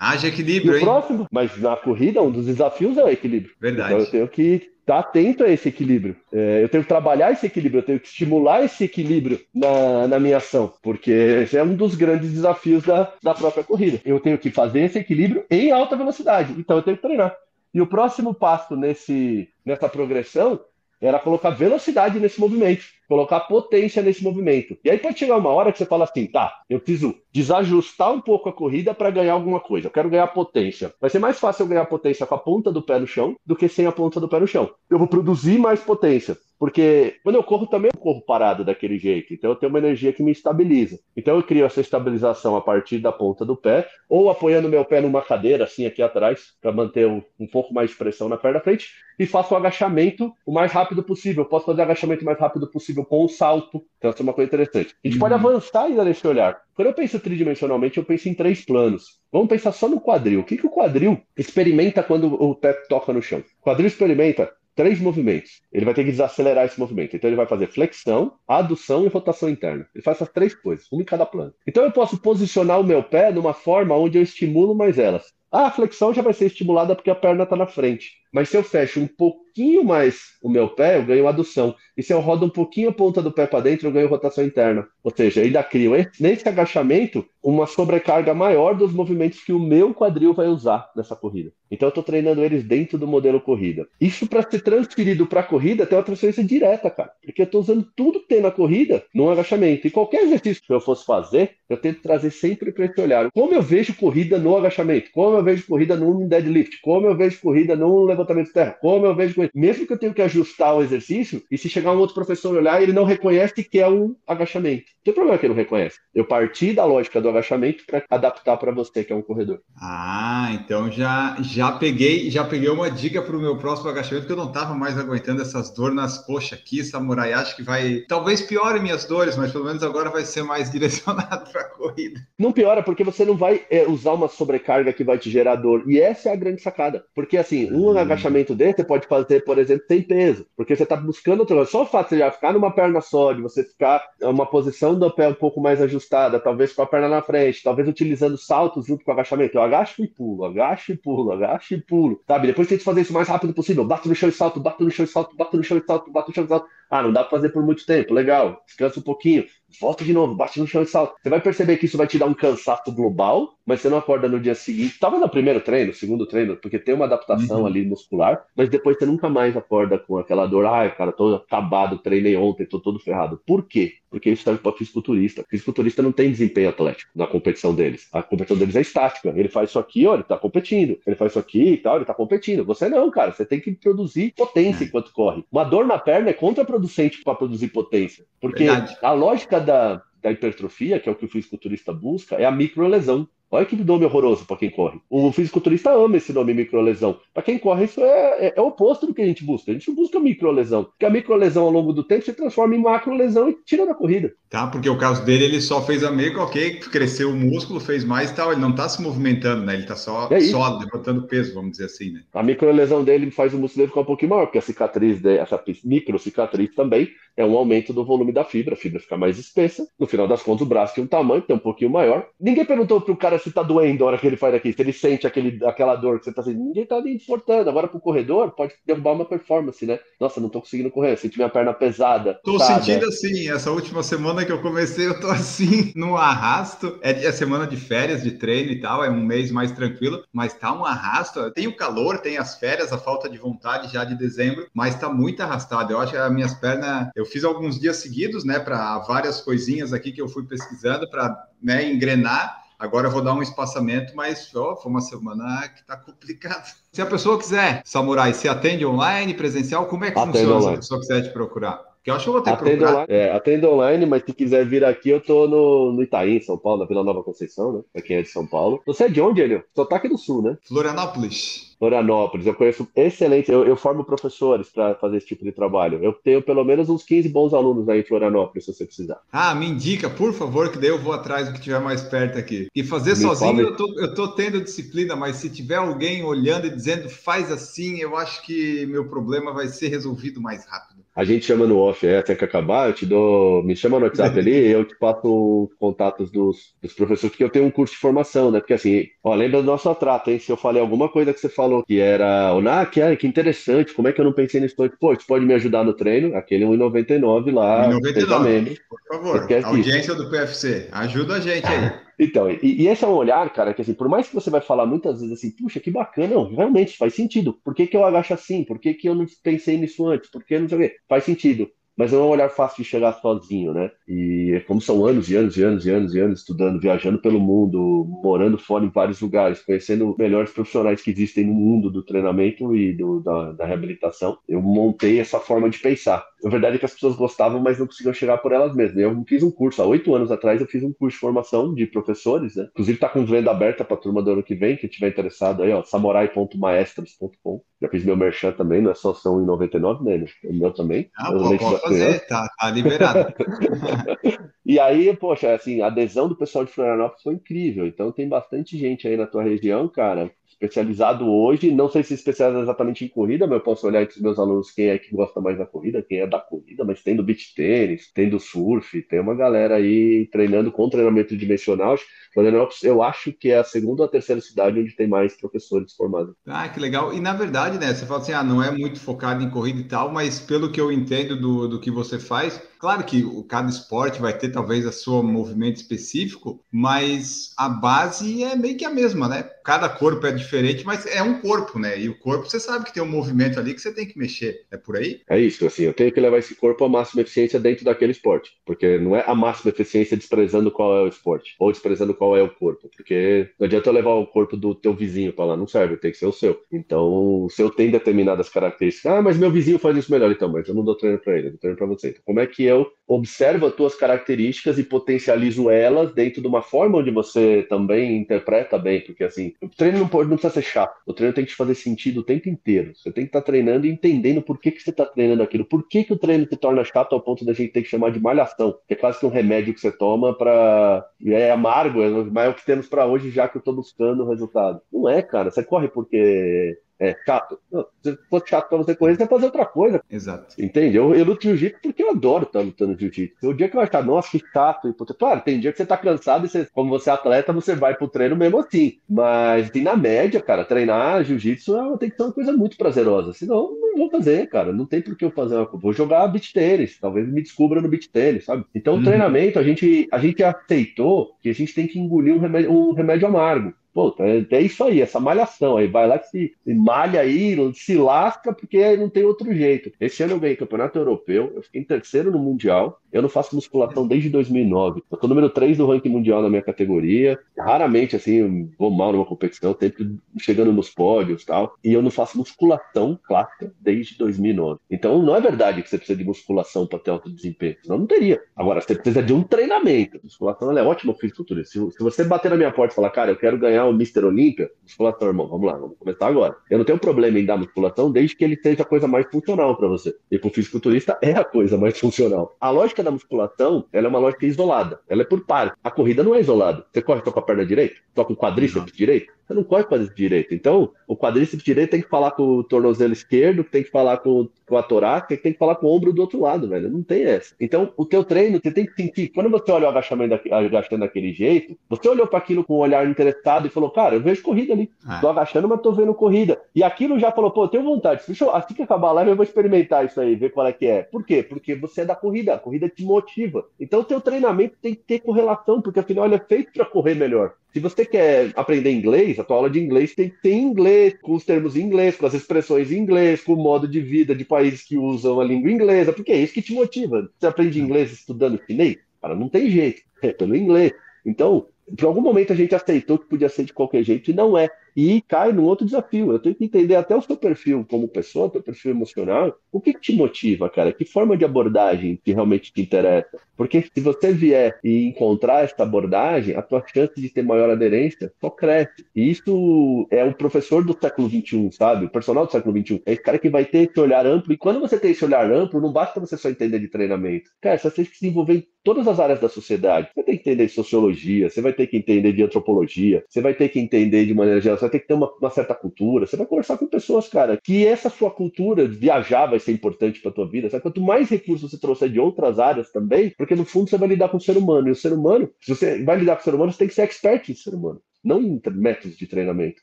Haja equilíbrio, hein? Próximo, mas na corrida, um dos desafios é o equilíbrio. Verdade. Então eu tenho que estar atento a esse equilíbrio. É, eu tenho que trabalhar esse equilíbrio, eu tenho que estimular esse equilíbrio na, na minha ação, porque esse é um dos grandes desafios da, da própria corrida. Eu tenho que fazer esse equilíbrio em alta velocidade, então eu tenho que treinar. E o próximo passo nesse, nessa progressão era colocar velocidade nesse movimento colocar potência nesse movimento. E aí pode chegar uma hora que você fala assim, tá, eu preciso desajustar um pouco a corrida para ganhar alguma coisa. Eu quero ganhar potência. Vai ser mais fácil eu ganhar potência com a ponta do pé no chão do que sem a ponta do pé no chão. Eu vou produzir mais potência. Porque quando eu corro também eu corro parado daquele jeito. Então eu tenho uma energia que me estabiliza. Então eu crio essa estabilização a partir da ponta do pé, ou apoiando meu pé numa cadeira, assim aqui atrás, para manter um, pouco mais de pressão na perna frente, e faço o agachamento o mais rápido possível. Eu posso fazer agachamento o mais rápido possível com o salto. Então essa é uma coisa interessante. A gente uhum. pode avançar ainda nesse olhar. Quando eu penso tridimensionalmente, eu penso em três planos. Vamos pensar só no quadril. O que, que o quadril experimenta quando o pé toca no chão? O quadril experimenta três movimentos. Ele vai ter que desacelerar esse movimento. Então ele vai fazer flexão, adução e rotação interna. Ele faz essas três coisas, uma em cada plano. Então eu posso posicionar o meu pé numa forma onde eu estimulo mais elas. Ah, a flexão já vai ser estimulada porque a perna está na frente. Mas se eu fecho um pouquinho mais o meu pé, eu ganho adução. E se eu rodo um pouquinho a ponta do pé para dentro, eu ganho rotação interna. Ou seja, ainda crio nesse agachamento uma sobrecarga maior dos movimentos que o meu quadril vai usar nessa corrida. Então eu estou treinando eles dentro do modelo corrida. Isso para ser transferido para a corrida tem uma transferência direta, cara. Porque eu estou usando tudo que tem na corrida num agachamento. E qualquer exercício que eu fosse fazer, eu tento trazer sempre para esse olhar. Como eu vejo corrida no agachamento? Como eu vejo corrida num deadlift? Como eu vejo corrida num levantamento de terra? Como eu vejo corrida? Mesmo que eu tenha que ajustar o exercício, e se chegar um outro professor olhar, ele não reconhece que é um agachamento. Não tem problema que ele não reconhece. Eu parti da lógica do agachamento para adaptar para você, que é um corredor. Ah, então já, já peguei já peguei uma dica para o meu próximo agachamento, que eu não estava mais aguentando essas dores nas coxas aqui, samurai. Acho que vai. Talvez piore minhas dores, mas pelo menos agora vai ser mais direcionado para a corrida. Não piora, porque você não vai é, usar uma sobrecarga que vai te gerar dor. E essa é a grande sacada. Porque assim, um. Agachamento desse você pode fazer, por exemplo, sem peso. Porque você está buscando outro. Só o fato de já ficar numa perna só, de você ficar uma posição do pé um pouco mais ajustada, talvez com a perna na frente, talvez utilizando saltos junto com o agachamento. Eu agacho e pulo, agacho e pulo, agacho e pulo. Sabe? Depois tente fazer isso o mais rápido possível. Bato no chão e salto, bato no chão e salto, bato no chão e salto, bato no chão e salto. Ah, não dá para fazer por muito tempo. Legal. Descansa um pouquinho. Volta de novo, bate no chão e salta. Você vai perceber que isso vai te dar um cansaço global, mas você não acorda no dia seguinte. Talvez no primeiro treino, segundo treino, porque tem uma adaptação uhum. ali muscular, mas depois você nunca mais acorda com aquela dor. Ai, cara, tô acabado, treinei ontem, tô todo ferrado. Por quê? Porque isso serve para fisiculturista. O fisiculturista não tem desempenho atlético na competição deles. A competição deles é estática. Ele faz isso aqui, ó, ele tá competindo. Ele faz isso aqui e tal, ele tá competindo. Você não, cara. Você tem que produzir potência enquanto corre. Uma dor na perna é contraproducente para produzir potência. Porque Verdade. a lógica da, da hipertrofia, que é o que o fisiculturista busca, é a microlesão. Olha que nome horroroso para quem corre. O fisiculturista ama esse nome microlesão. Para quem corre, isso é, é, é, o oposto do que a gente busca. A gente busca microlesão. Porque a microlesão ao longo do tempo se transforma em macrolesão e tira da corrida. Tá, porque o caso dele, ele só fez a micro, ok, cresceu o músculo, fez mais e tal. Ele não está se movimentando, né? Ele está só, é só levantando peso, vamos dizer assim, né? A microlesão dele faz o músculo dele ficar um pouquinho maior, porque a cicatriz, essa micro cicatriz também é um aumento do volume da fibra. A fibra fica mais espessa. No final das contas, o braço tem um tamanho, tem um pouquinho maior. Ninguém perguntou pro cara se tá doendo a hora que ele faz aqui, se ele sente aquele, aquela dor que você tá sentindo. Ninguém tá nem importando. Agora, pro corredor, pode derrubar uma performance, né? Nossa, não tô conseguindo correr, senti minha perna pesada. Tô sabe? sentindo assim, essa última semana que eu comecei, eu tô assim, no arrasto. É, é semana de férias, de treino e tal, é um mês mais tranquilo, mas tá um arrasto. Tem o calor, tem as férias, a falta de vontade já de dezembro, mas tá muito arrastado. Eu acho que as minhas pernas, eu fiz alguns dias seguidos, né, para várias coisinhas aqui que eu fui pesquisando para né, engrenar Agora eu vou dar um espaçamento, mas ó, foi uma semana que tá complicado. Se a pessoa quiser, Samurai, se atende online, presencial, como é que funciona online. se a pessoa quiser te procurar? Que eu acho que eu vou ter procurar. Online, é, atendo online, mas se quiser vir aqui, eu tô no, no Itaim, São Paulo, na Vila Nova Conceição, né? Pra quem é de São Paulo. Você é de onde, Elio? Só tá aqui do Sul, né? Florianópolis. Florianópolis. Eu conheço excelente, eu, eu formo professores para fazer esse tipo de trabalho. Eu tenho pelo menos uns 15 bons alunos aí em Florianópolis, se você precisar. Ah, me indica, por favor, que daí eu vou atrás do que tiver mais perto aqui. E fazer me sozinho, eu tô, eu tô tendo disciplina, mas se tiver alguém olhando e dizendo faz assim, eu acho que meu problema vai ser resolvido mais rápido. A gente chama no off, é, até que acabar, eu te dou. Me chama no WhatsApp ali, eu te passo os contatos dos, dos professores, porque eu tenho um curso de formação, né? Porque assim, ó, lembra do nosso trato, hein? Se eu falei alguma coisa que você falou que era, ah, que, é, que interessante, como é que eu não pensei nisso antes? Pô, isso pode me ajudar no treino, aquele 1,99 lá. 1,99, por favor. Audiência do PFC, ajuda a gente aí. Então, e, e, esse é um olhar, cara, que assim, por mais que você vai falar muitas vezes assim, puxa, que bacana, não, realmente faz sentido. Por que, que eu agacho assim? Por que, que eu não pensei nisso antes? Por que não sei o quê? Faz sentido mas não é um olhar fácil de chegar sozinho, né? E como são anos e anos e anos e anos e anos estudando, viajando pelo mundo, morando fora em vários lugares, conhecendo melhores profissionais que existem no mundo do treinamento e do, da, da reabilitação, eu montei essa forma de pensar. A verdade é que as pessoas gostavam, mas não conseguiam chegar por elas mesmas. Eu fiz um curso, há oito anos atrás, eu fiz um curso de formação de professores, né? Inclusive está com venda aberta para a turma do ano que vem, quem tiver interessado aí, ó, samurai.maestros.com. Já fiz meu merchan também, não é só são em 99, né? O meu também. Ah, pô, pode fazer, tá, tá liberado. E aí, poxa, assim, a adesão do pessoal de Florianópolis foi incrível. Então tem bastante gente aí na tua região, cara, especializado hoje, não sei se especializado exatamente em corrida, mas eu posso olhar entre os meus alunos quem é que gosta mais da corrida, quem é da corrida, mas tem do beach tênis, tem do surf, tem uma galera aí treinando com treinamento dimensional. Florianópolis, eu acho que é a segunda ou a terceira cidade onde tem mais professores formados. Ah, que legal. E na verdade, né, você fala assim, ah, não é muito focado em corrida e tal, mas pelo que eu entendo do, do que você faz, claro que cada esporte vai ter talvez a sua movimento específico, mas a base é meio que a mesma, né? Cada corpo é diferente, mas é um corpo, né? E o corpo você sabe que tem um movimento ali que você tem que mexer. É por aí? É isso, assim, eu tenho que levar esse corpo à máxima eficiência dentro daquele esporte, porque não é a máxima eficiência desprezando qual é o esporte, ou desprezando qual é o corpo, porque não adianta eu levar o corpo do teu vizinho para lá, não serve, tem que ser o seu. Então, se eu tenho determinadas características, ah, mas meu vizinho faz isso melhor, então, mas eu não dou treino para ele, eu dou treino para você. Então, como é que eu observo as tuas características e potencializo elas dentro de uma forma onde você também interpreta bem, porque assim, o treino não, pode, não precisa ser chato, o treino tem que te fazer sentido o tempo inteiro. Você tem que estar tá treinando e entendendo por que, que você está treinando aquilo, por que, que o treino se torna chato ao ponto da gente ter que chamar de malhação, que é quase que um remédio que você toma para. É amargo, mas é o que temos para hoje, já que eu estou buscando o resultado. Não é, cara. Você corre porque é chato. Não, se fosse chato pra você correr, você vai fazer outra coisa. Exato. Entende? Eu, eu luto jiu-jitsu porque eu adoro estar lutando jiu-jitsu. O dia que eu achar, nossa, que chato. E, claro, tem dia que você tá cansado e você, como você é atleta, você vai pro treino mesmo assim. Mas, e na média, cara, treinar jiu-jitsu é, tem que ser uma coisa muito prazerosa. Senão, não vou fazer, cara. Não tem por que eu fazer. Uma... Vou jogar beat tênis. Talvez me descubra no beat tênis, sabe? Então, o treinamento, uhum. treinamento, a gente, a gente aceitou que a gente tem que engolir um remédio, um remédio amargo. Pô, é, é isso aí, essa malhação aí. Vai lá que se malha aí, se lasca, porque não tem outro jeito. Esse ano eu ganhei campeonato europeu, eu fiquei em terceiro no Mundial. Eu não faço musculação desde 2009. Eu tô número 3 do ranking mundial na minha categoria. Raramente, assim, vou mal numa competição, sempre chegando nos pódios e tal. E eu não faço musculação clássica desde 2009. Então, não é verdade que você precisa de musculação para ter alto desempenho. Senão, não teria. Agora, você precisa de um treinamento. Musculação é ótima fisiculturista. Se, se você bater na minha porta e falar, cara, eu quero ganhar ganhar o Mr. Olímpia, musculação, irmão, vamos lá, vamos começar agora. Eu não tenho problema em dar musculação desde que ele seja a coisa mais funcional para você. E para o fisiculturista é a coisa mais funcional. A lógica da musculação, ela é uma lógica isolada. Ela é por par. A corrida não é isolada. Você corre só com a perna direita? Só com o quadríceps direito? Você não corre com o quadríceps direito. Então, o quadríceps direito tem que falar com o tornozelo esquerdo, tem que falar com, com a torácica, tem que falar com o ombro do outro lado, velho. Não tem essa. Então, o teu treino, você tem que sentir. Quando você olha o agachamento agachando daquele jeito, você olhou para aquilo com um olhar interessado e falou, cara, eu vejo corrida ali. É. Tô agachando, mas tô vendo corrida. E aquilo já falou, pô, eu tenho vontade. Deixa eu, assim que acabar a live, eu vou experimentar isso aí, ver qual é que é. Por quê? Porque você é da corrida, a corrida te motiva. Então, o teu treinamento tem que ter correlação, porque afinal ele é feito para correr melhor. Se você quer aprender inglês, a tua aula de inglês tem que ter inglês, com os termos em inglês, com as expressões em inglês, com o modo de vida de países que usam a língua inglesa, porque é isso que te motiva. Você aprende inglês estudando chinês? Cara, não tem jeito, é pelo inglês. Então, por algum momento a gente aceitou que podia ser de qualquer jeito e não é. E cai num outro desafio. Eu tenho que entender até o seu perfil como pessoa, teu perfil emocional. O que, que te motiva, cara? Que forma de abordagem que realmente te interessa? Porque se você vier e encontrar essa abordagem, a tua chance de ter maior aderência só cresce. E isso é o professor do século XXI, sabe? O personal do século XXI. É esse cara que vai ter esse olhar amplo. E quando você tem esse olhar amplo, não basta você só entender de treinamento. Cara, você tem que se envolver todas as áreas da sociedade. Você tem que entender de sociologia, você vai ter que entender de antropologia, você vai ter que entender de maneira geral, você vai ter que ter uma, uma certa cultura, você vai conversar com pessoas, cara, que essa sua cultura viajar vai ser importante para tua vida. Sabe? Quanto mais recursos você trouxer de outras áreas também, porque no fundo você vai lidar com o ser humano. E o ser humano, se você vai lidar com o ser humano, você tem que ser expert em ser humano, não em métodos de treinamento.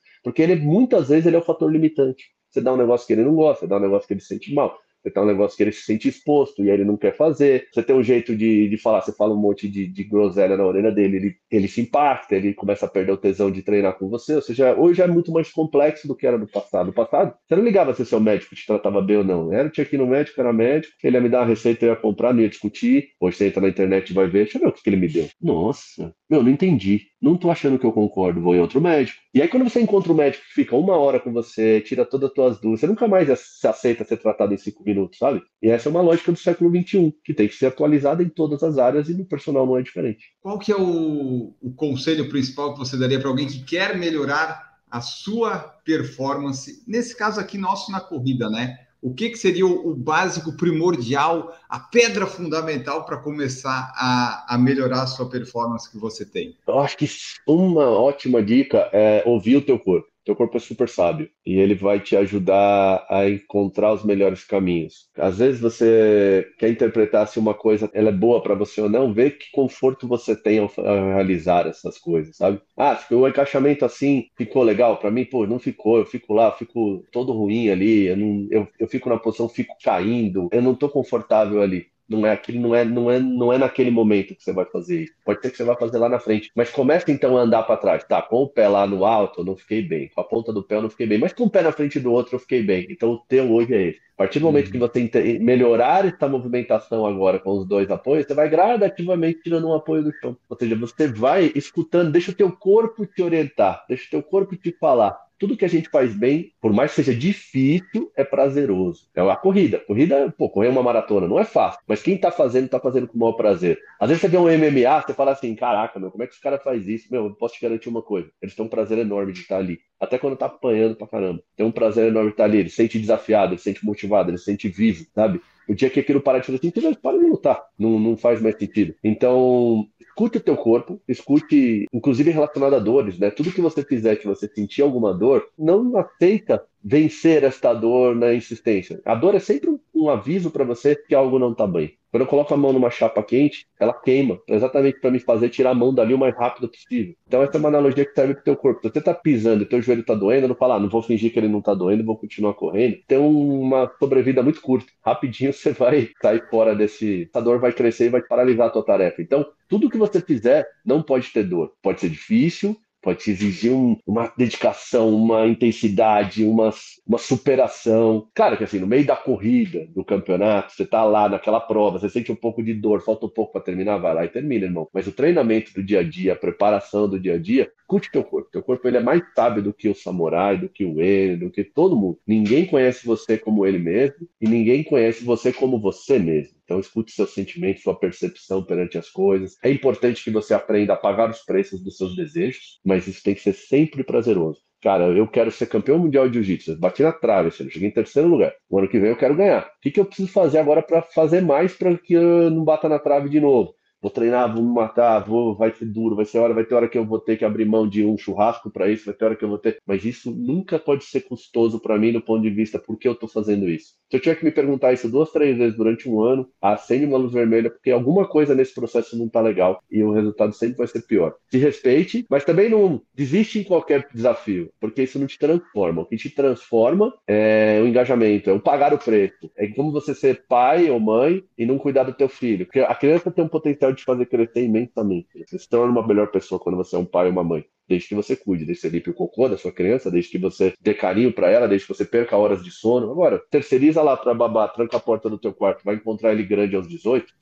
Porque ele muitas vezes ele é o fator limitante. Você dá um negócio que ele não gosta, você dá um negócio que ele sente mal. Você tem um negócio que ele se sente exposto e ele não quer fazer. Você tem um jeito de, de falar, você fala um monte de, de groselha na orelha dele, ele, ele se impacta, ele começa a perder o tesão de treinar com você. Ou seja, hoje é muito mais complexo do que era no passado. No passado, você não ligava se seu médico te tratava bem ou não. Era, tinha que ir no médico, era médico, ele ia me dar uma receita, eu ia comprar, não ia discutir. Hoje você entra na internet e vai ver, deixa eu ver o que, que ele me deu. Nossa, meu, não entendi. Não tô achando que eu concordo, vou em outro médico. E aí, quando você encontra um médico que fica uma hora com você, tira todas as tuas dúvidas, você nunca mais se aceita ser tratado em cinco minutos, sabe? E essa é uma lógica do século XXI, que tem que ser atualizada em todas as áreas e no personal não é diferente. Qual que é o, o conselho principal que você daria para alguém que quer melhorar a sua performance? Nesse caso aqui nosso na corrida, né? O que, que seria o, o básico primordial, a pedra fundamental para começar a, a melhorar a sua performance que você tem? Eu acho que uma ótima dica é ouvir o teu corpo. Teu corpo é super sábio e ele vai te ajudar a encontrar os melhores caminhos. Às vezes você quer interpretar se uma coisa ela é boa para você ou não, vê que conforto você tem ao realizar essas coisas, sabe? Ah, o encaixamento assim ficou legal para mim, pô, não ficou. Eu fico lá, eu fico todo ruim ali, eu, não, eu, eu fico na posição, fico caindo, eu não tô confortável ali. Não é aquele, não é, não é, não é naquele momento que você vai fazer isso. Pode ser que você vai fazer lá na frente, mas começa então a andar para trás. Tá, com o pé lá no alto, eu não fiquei bem. Com a ponta do pé eu não fiquei bem, mas com o pé na frente do outro eu fiquei bem. Então o teu hoje é esse. A partir do momento que você melhorar essa movimentação agora com os dois apoios, você vai gradativamente tirando um apoio do chão. Ou seja, você vai escutando, deixa o teu corpo te orientar, deixa o teu corpo te falar tudo que a gente faz bem, por mais que seja difícil, é prazeroso. É a corrida. Corrida, pô, correr uma maratona não é fácil, mas quem tá fazendo, tá fazendo com o maior prazer. Às vezes você vê um MMA, você fala assim, caraca, meu, como é que os caras faz isso? Meu, eu posso te garantir uma coisa, eles têm um prazer enorme de estar ali. Até quando tá apanhando pra caramba. Tem um prazer enorme de estar ali, ele se sente desafiado, ele se sente motivado, ele se sente vivo, sabe? O dia que aquilo parar de fazer sentido, para de lutar. Não, não faz mais sentido. Então, escute o teu corpo, escute, inclusive relacionado a dores, né? Tudo que você fizer que você sentir alguma dor, não aceita vencer esta dor na insistência. A dor é sempre um, um aviso para você que algo não está bem. Quando eu coloco a mão numa chapa quente, ela queima, exatamente para me fazer tirar a mão dali o mais rápido possível. Então essa é uma analogia que serve para o teu corpo. Se você está pisando e teu joelho está doendo, não fala, ah, não vou fingir que ele não está doendo, vou continuar correndo. Tem uma sobrevida muito curta. Rapidinho você vai sair fora desse... Essa dor vai crescer e vai paralisar a tua tarefa. Então, tudo que você fizer não pode ter dor. Pode ser difícil, pode te exigir um, uma dedicação, uma intensidade, uma, uma superação. Claro que assim, no meio da corrida, do campeonato, você tá lá naquela prova, você sente um pouco de dor, falta um pouco para terminar, vai lá e termina, irmão. Mas o treinamento do dia a dia, a preparação do dia a dia, curte teu corpo. Teu corpo ele é mais sábio do que o samurai, do que o N, do que todo mundo. Ninguém conhece você como ele mesmo e ninguém conhece você como você mesmo. Então, escute seus sentimentos, sua percepção perante as coisas. É importante que você aprenda a pagar os preços dos seus desejos, mas isso tem que ser sempre prazeroso. Cara, eu quero ser campeão mundial de jiu-jitsu. Bati na trave, assim, cheguei em terceiro lugar. O ano que vem eu quero ganhar. O que, que eu preciso fazer agora para fazer mais para que eu não bata na trave de novo? Vou treinar, vou me matar, vou, vai ser duro, vai ser hora, vai ter hora que eu vou ter que abrir mão de um churrasco para isso, vai ter hora que eu vou ter. Mas isso nunca pode ser custoso para mim do ponto de vista por que eu estou fazendo isso. Se eu tiver que me perguntar isso duas, três vezes durante um ano, acende uma luz vermelha, porque alguma coisa nesse processo não está legal e o resultado sempre vai ser pior. Se respeite, mas também não desiste em qualquer desafio, porque isso não te transforma. O que te transforma é o engajamento, é o pagar o preço. É como você ser pai ou mãe e não cuidar do teu filho. Porque a criança tem um potencial te fazer crescer imensamente. Você se torna uma melhor pessoa quando você é um pai ou uma mãe. Desde que você cuide, desde que você limpe o cocô da sua criança, desde que você dê carinho para ela, desde que você perca horas de sono. Agora, terceiriza lá para babá, tranca a porta do teu quarto, vai encontrar ele grande aos 18,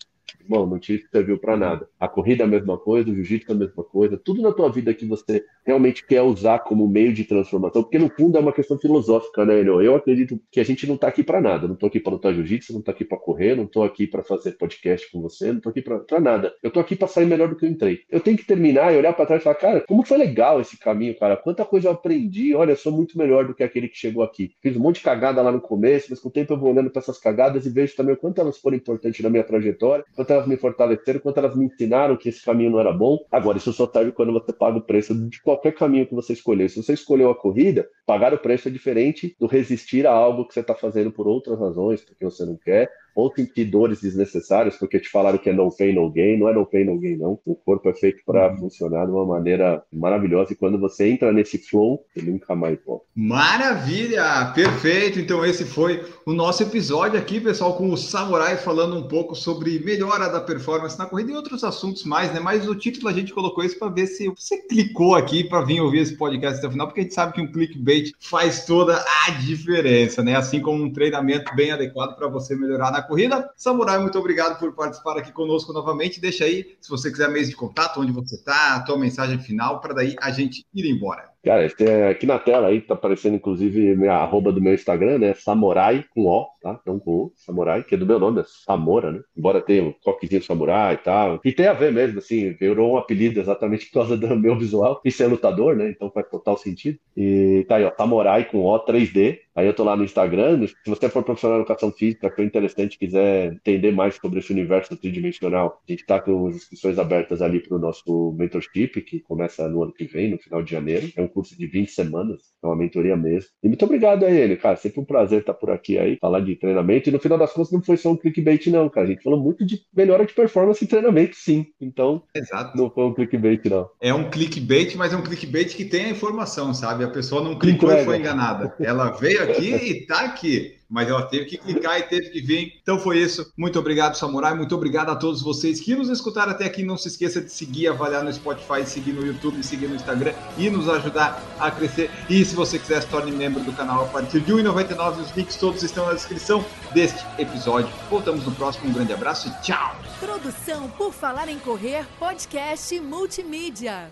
Bom, não te serviu para nada. A corrida é a mesma coisa, o jiu-jitsu é a mesma coisa. Tudo na tua vida que você realmente quer usar como meio de transformação, porque no fundo é uma questão filosófica, né, Elio? Eu acredito que a gente não tá aqui para nada. Não tô aqui para lutar jiu-jitsu, não tô aqui para correr, não tô aqui para fazer podcast com você, não tô aqui para nada. Eu tô aqui para sair melhor do que eu entrei. Eu tenho que terminar e olhar para trás e falar, cara, como foi legal esse caminho, cara? Quanta coisa eu aprendi. Olha, eu sou muito melhor do que aquele que chegou aqui. Fiz um monte de cagada lá no começo, mas com o tempo eu vou olhando para essas cagadas e vejo também o quanto elas foram importantes na minha trajetória, quanto elas me fortaleceram, quanto elas me ensinaram que esse caminho não era bom. Agora, isso só serve quando você paga o preço de qualquer caminho que você escolher. Se você escolheu a corrida, pagar o preço é diferente do resistir a algo que você está fazendo por outras razões, porque você não quer, ou sentir dores desnecessárias, porque te falaram que é no pain, no gain. Não é no pain, no gain, não. O corpo é feito para uhum. funcionar de uma maneira maravilhosa e quando você entra nesse flow, ele nunca mais volta. Maravilha! Perfeito! Então, esse foi o nosso episódio aqui, pessoal, com o Samurai falando um pouco sobre melhora da performance na corrida e outros assuntos mais, né? Mas o título a gente colocou isso para ver se você clicou aqui para vir ouvir esse podcast até o final, porque a gente sabe que um clickbait faz toda a diferença, né? Assim como um treinamento bem adequado para você melhorar na corrida. Samurai, muito obrigado por participar aqui conosco novamente. Deixa aí, se você quiser meios de contato, onde você está, a tua mensagem final, para daí a gente ir embora. Cara, é aqui na tela aí tá aparecendo inclusive minha arroba do meu Instagram, né? Samurai com O, tá? Não com O, Samurai, que é do meu nome, é Samora, né? Embora tenha um coquezinho Samurai e tal. E tem a ver mesmo, assim, virou um apelido exatamente por causa do meu visual e ser lutador, né? Então faz total sentido. E tá aí, ó, Samurai com O 3D, Aí eu tô lá no Instagram. Se você for profissional de educação física, que é interessante, quiser entender mais sobre esse universo tridimensional, a gente está com as inscrições abertas ali para o nosso mentorship, que começa no ano que vem, no final de janeiro. É um curso de 20 semanas, é uma mentoria mesmo. E muito obrigado a ele, cara. Sempre um prazer estar por aqui aí, falar de treinamento. E no final das contas, não foi só um clickbait, não, cara. A gente falou muito de melhora de performance e treinamento, sim. Então, Exato. não foi um clickbait, não. É um clickbait, mas é um clickbait que tem a informação, sabe? A pessoa não clicou Entrega. e foi enganada. Ela veio aqui e tá aqui mas ela teve que clicar e teve que vir. Então foi isso. Muito obrigado, Samurai. Muito obrigado a todos vocês que nos escutaram até aqui. Não se esqueça de seguir, avaliar no Spotify, seguir no YouTube, seguir no Instagram e nos ajudar a crescer. E se você quiser, se torne membro do canal a partir de R$ 1,99. Os links todos estão na descrição deste episódio. Voltamos no próximo. Um grande abraço e tchau! Produção por Falar em Correr, podcast multimídia.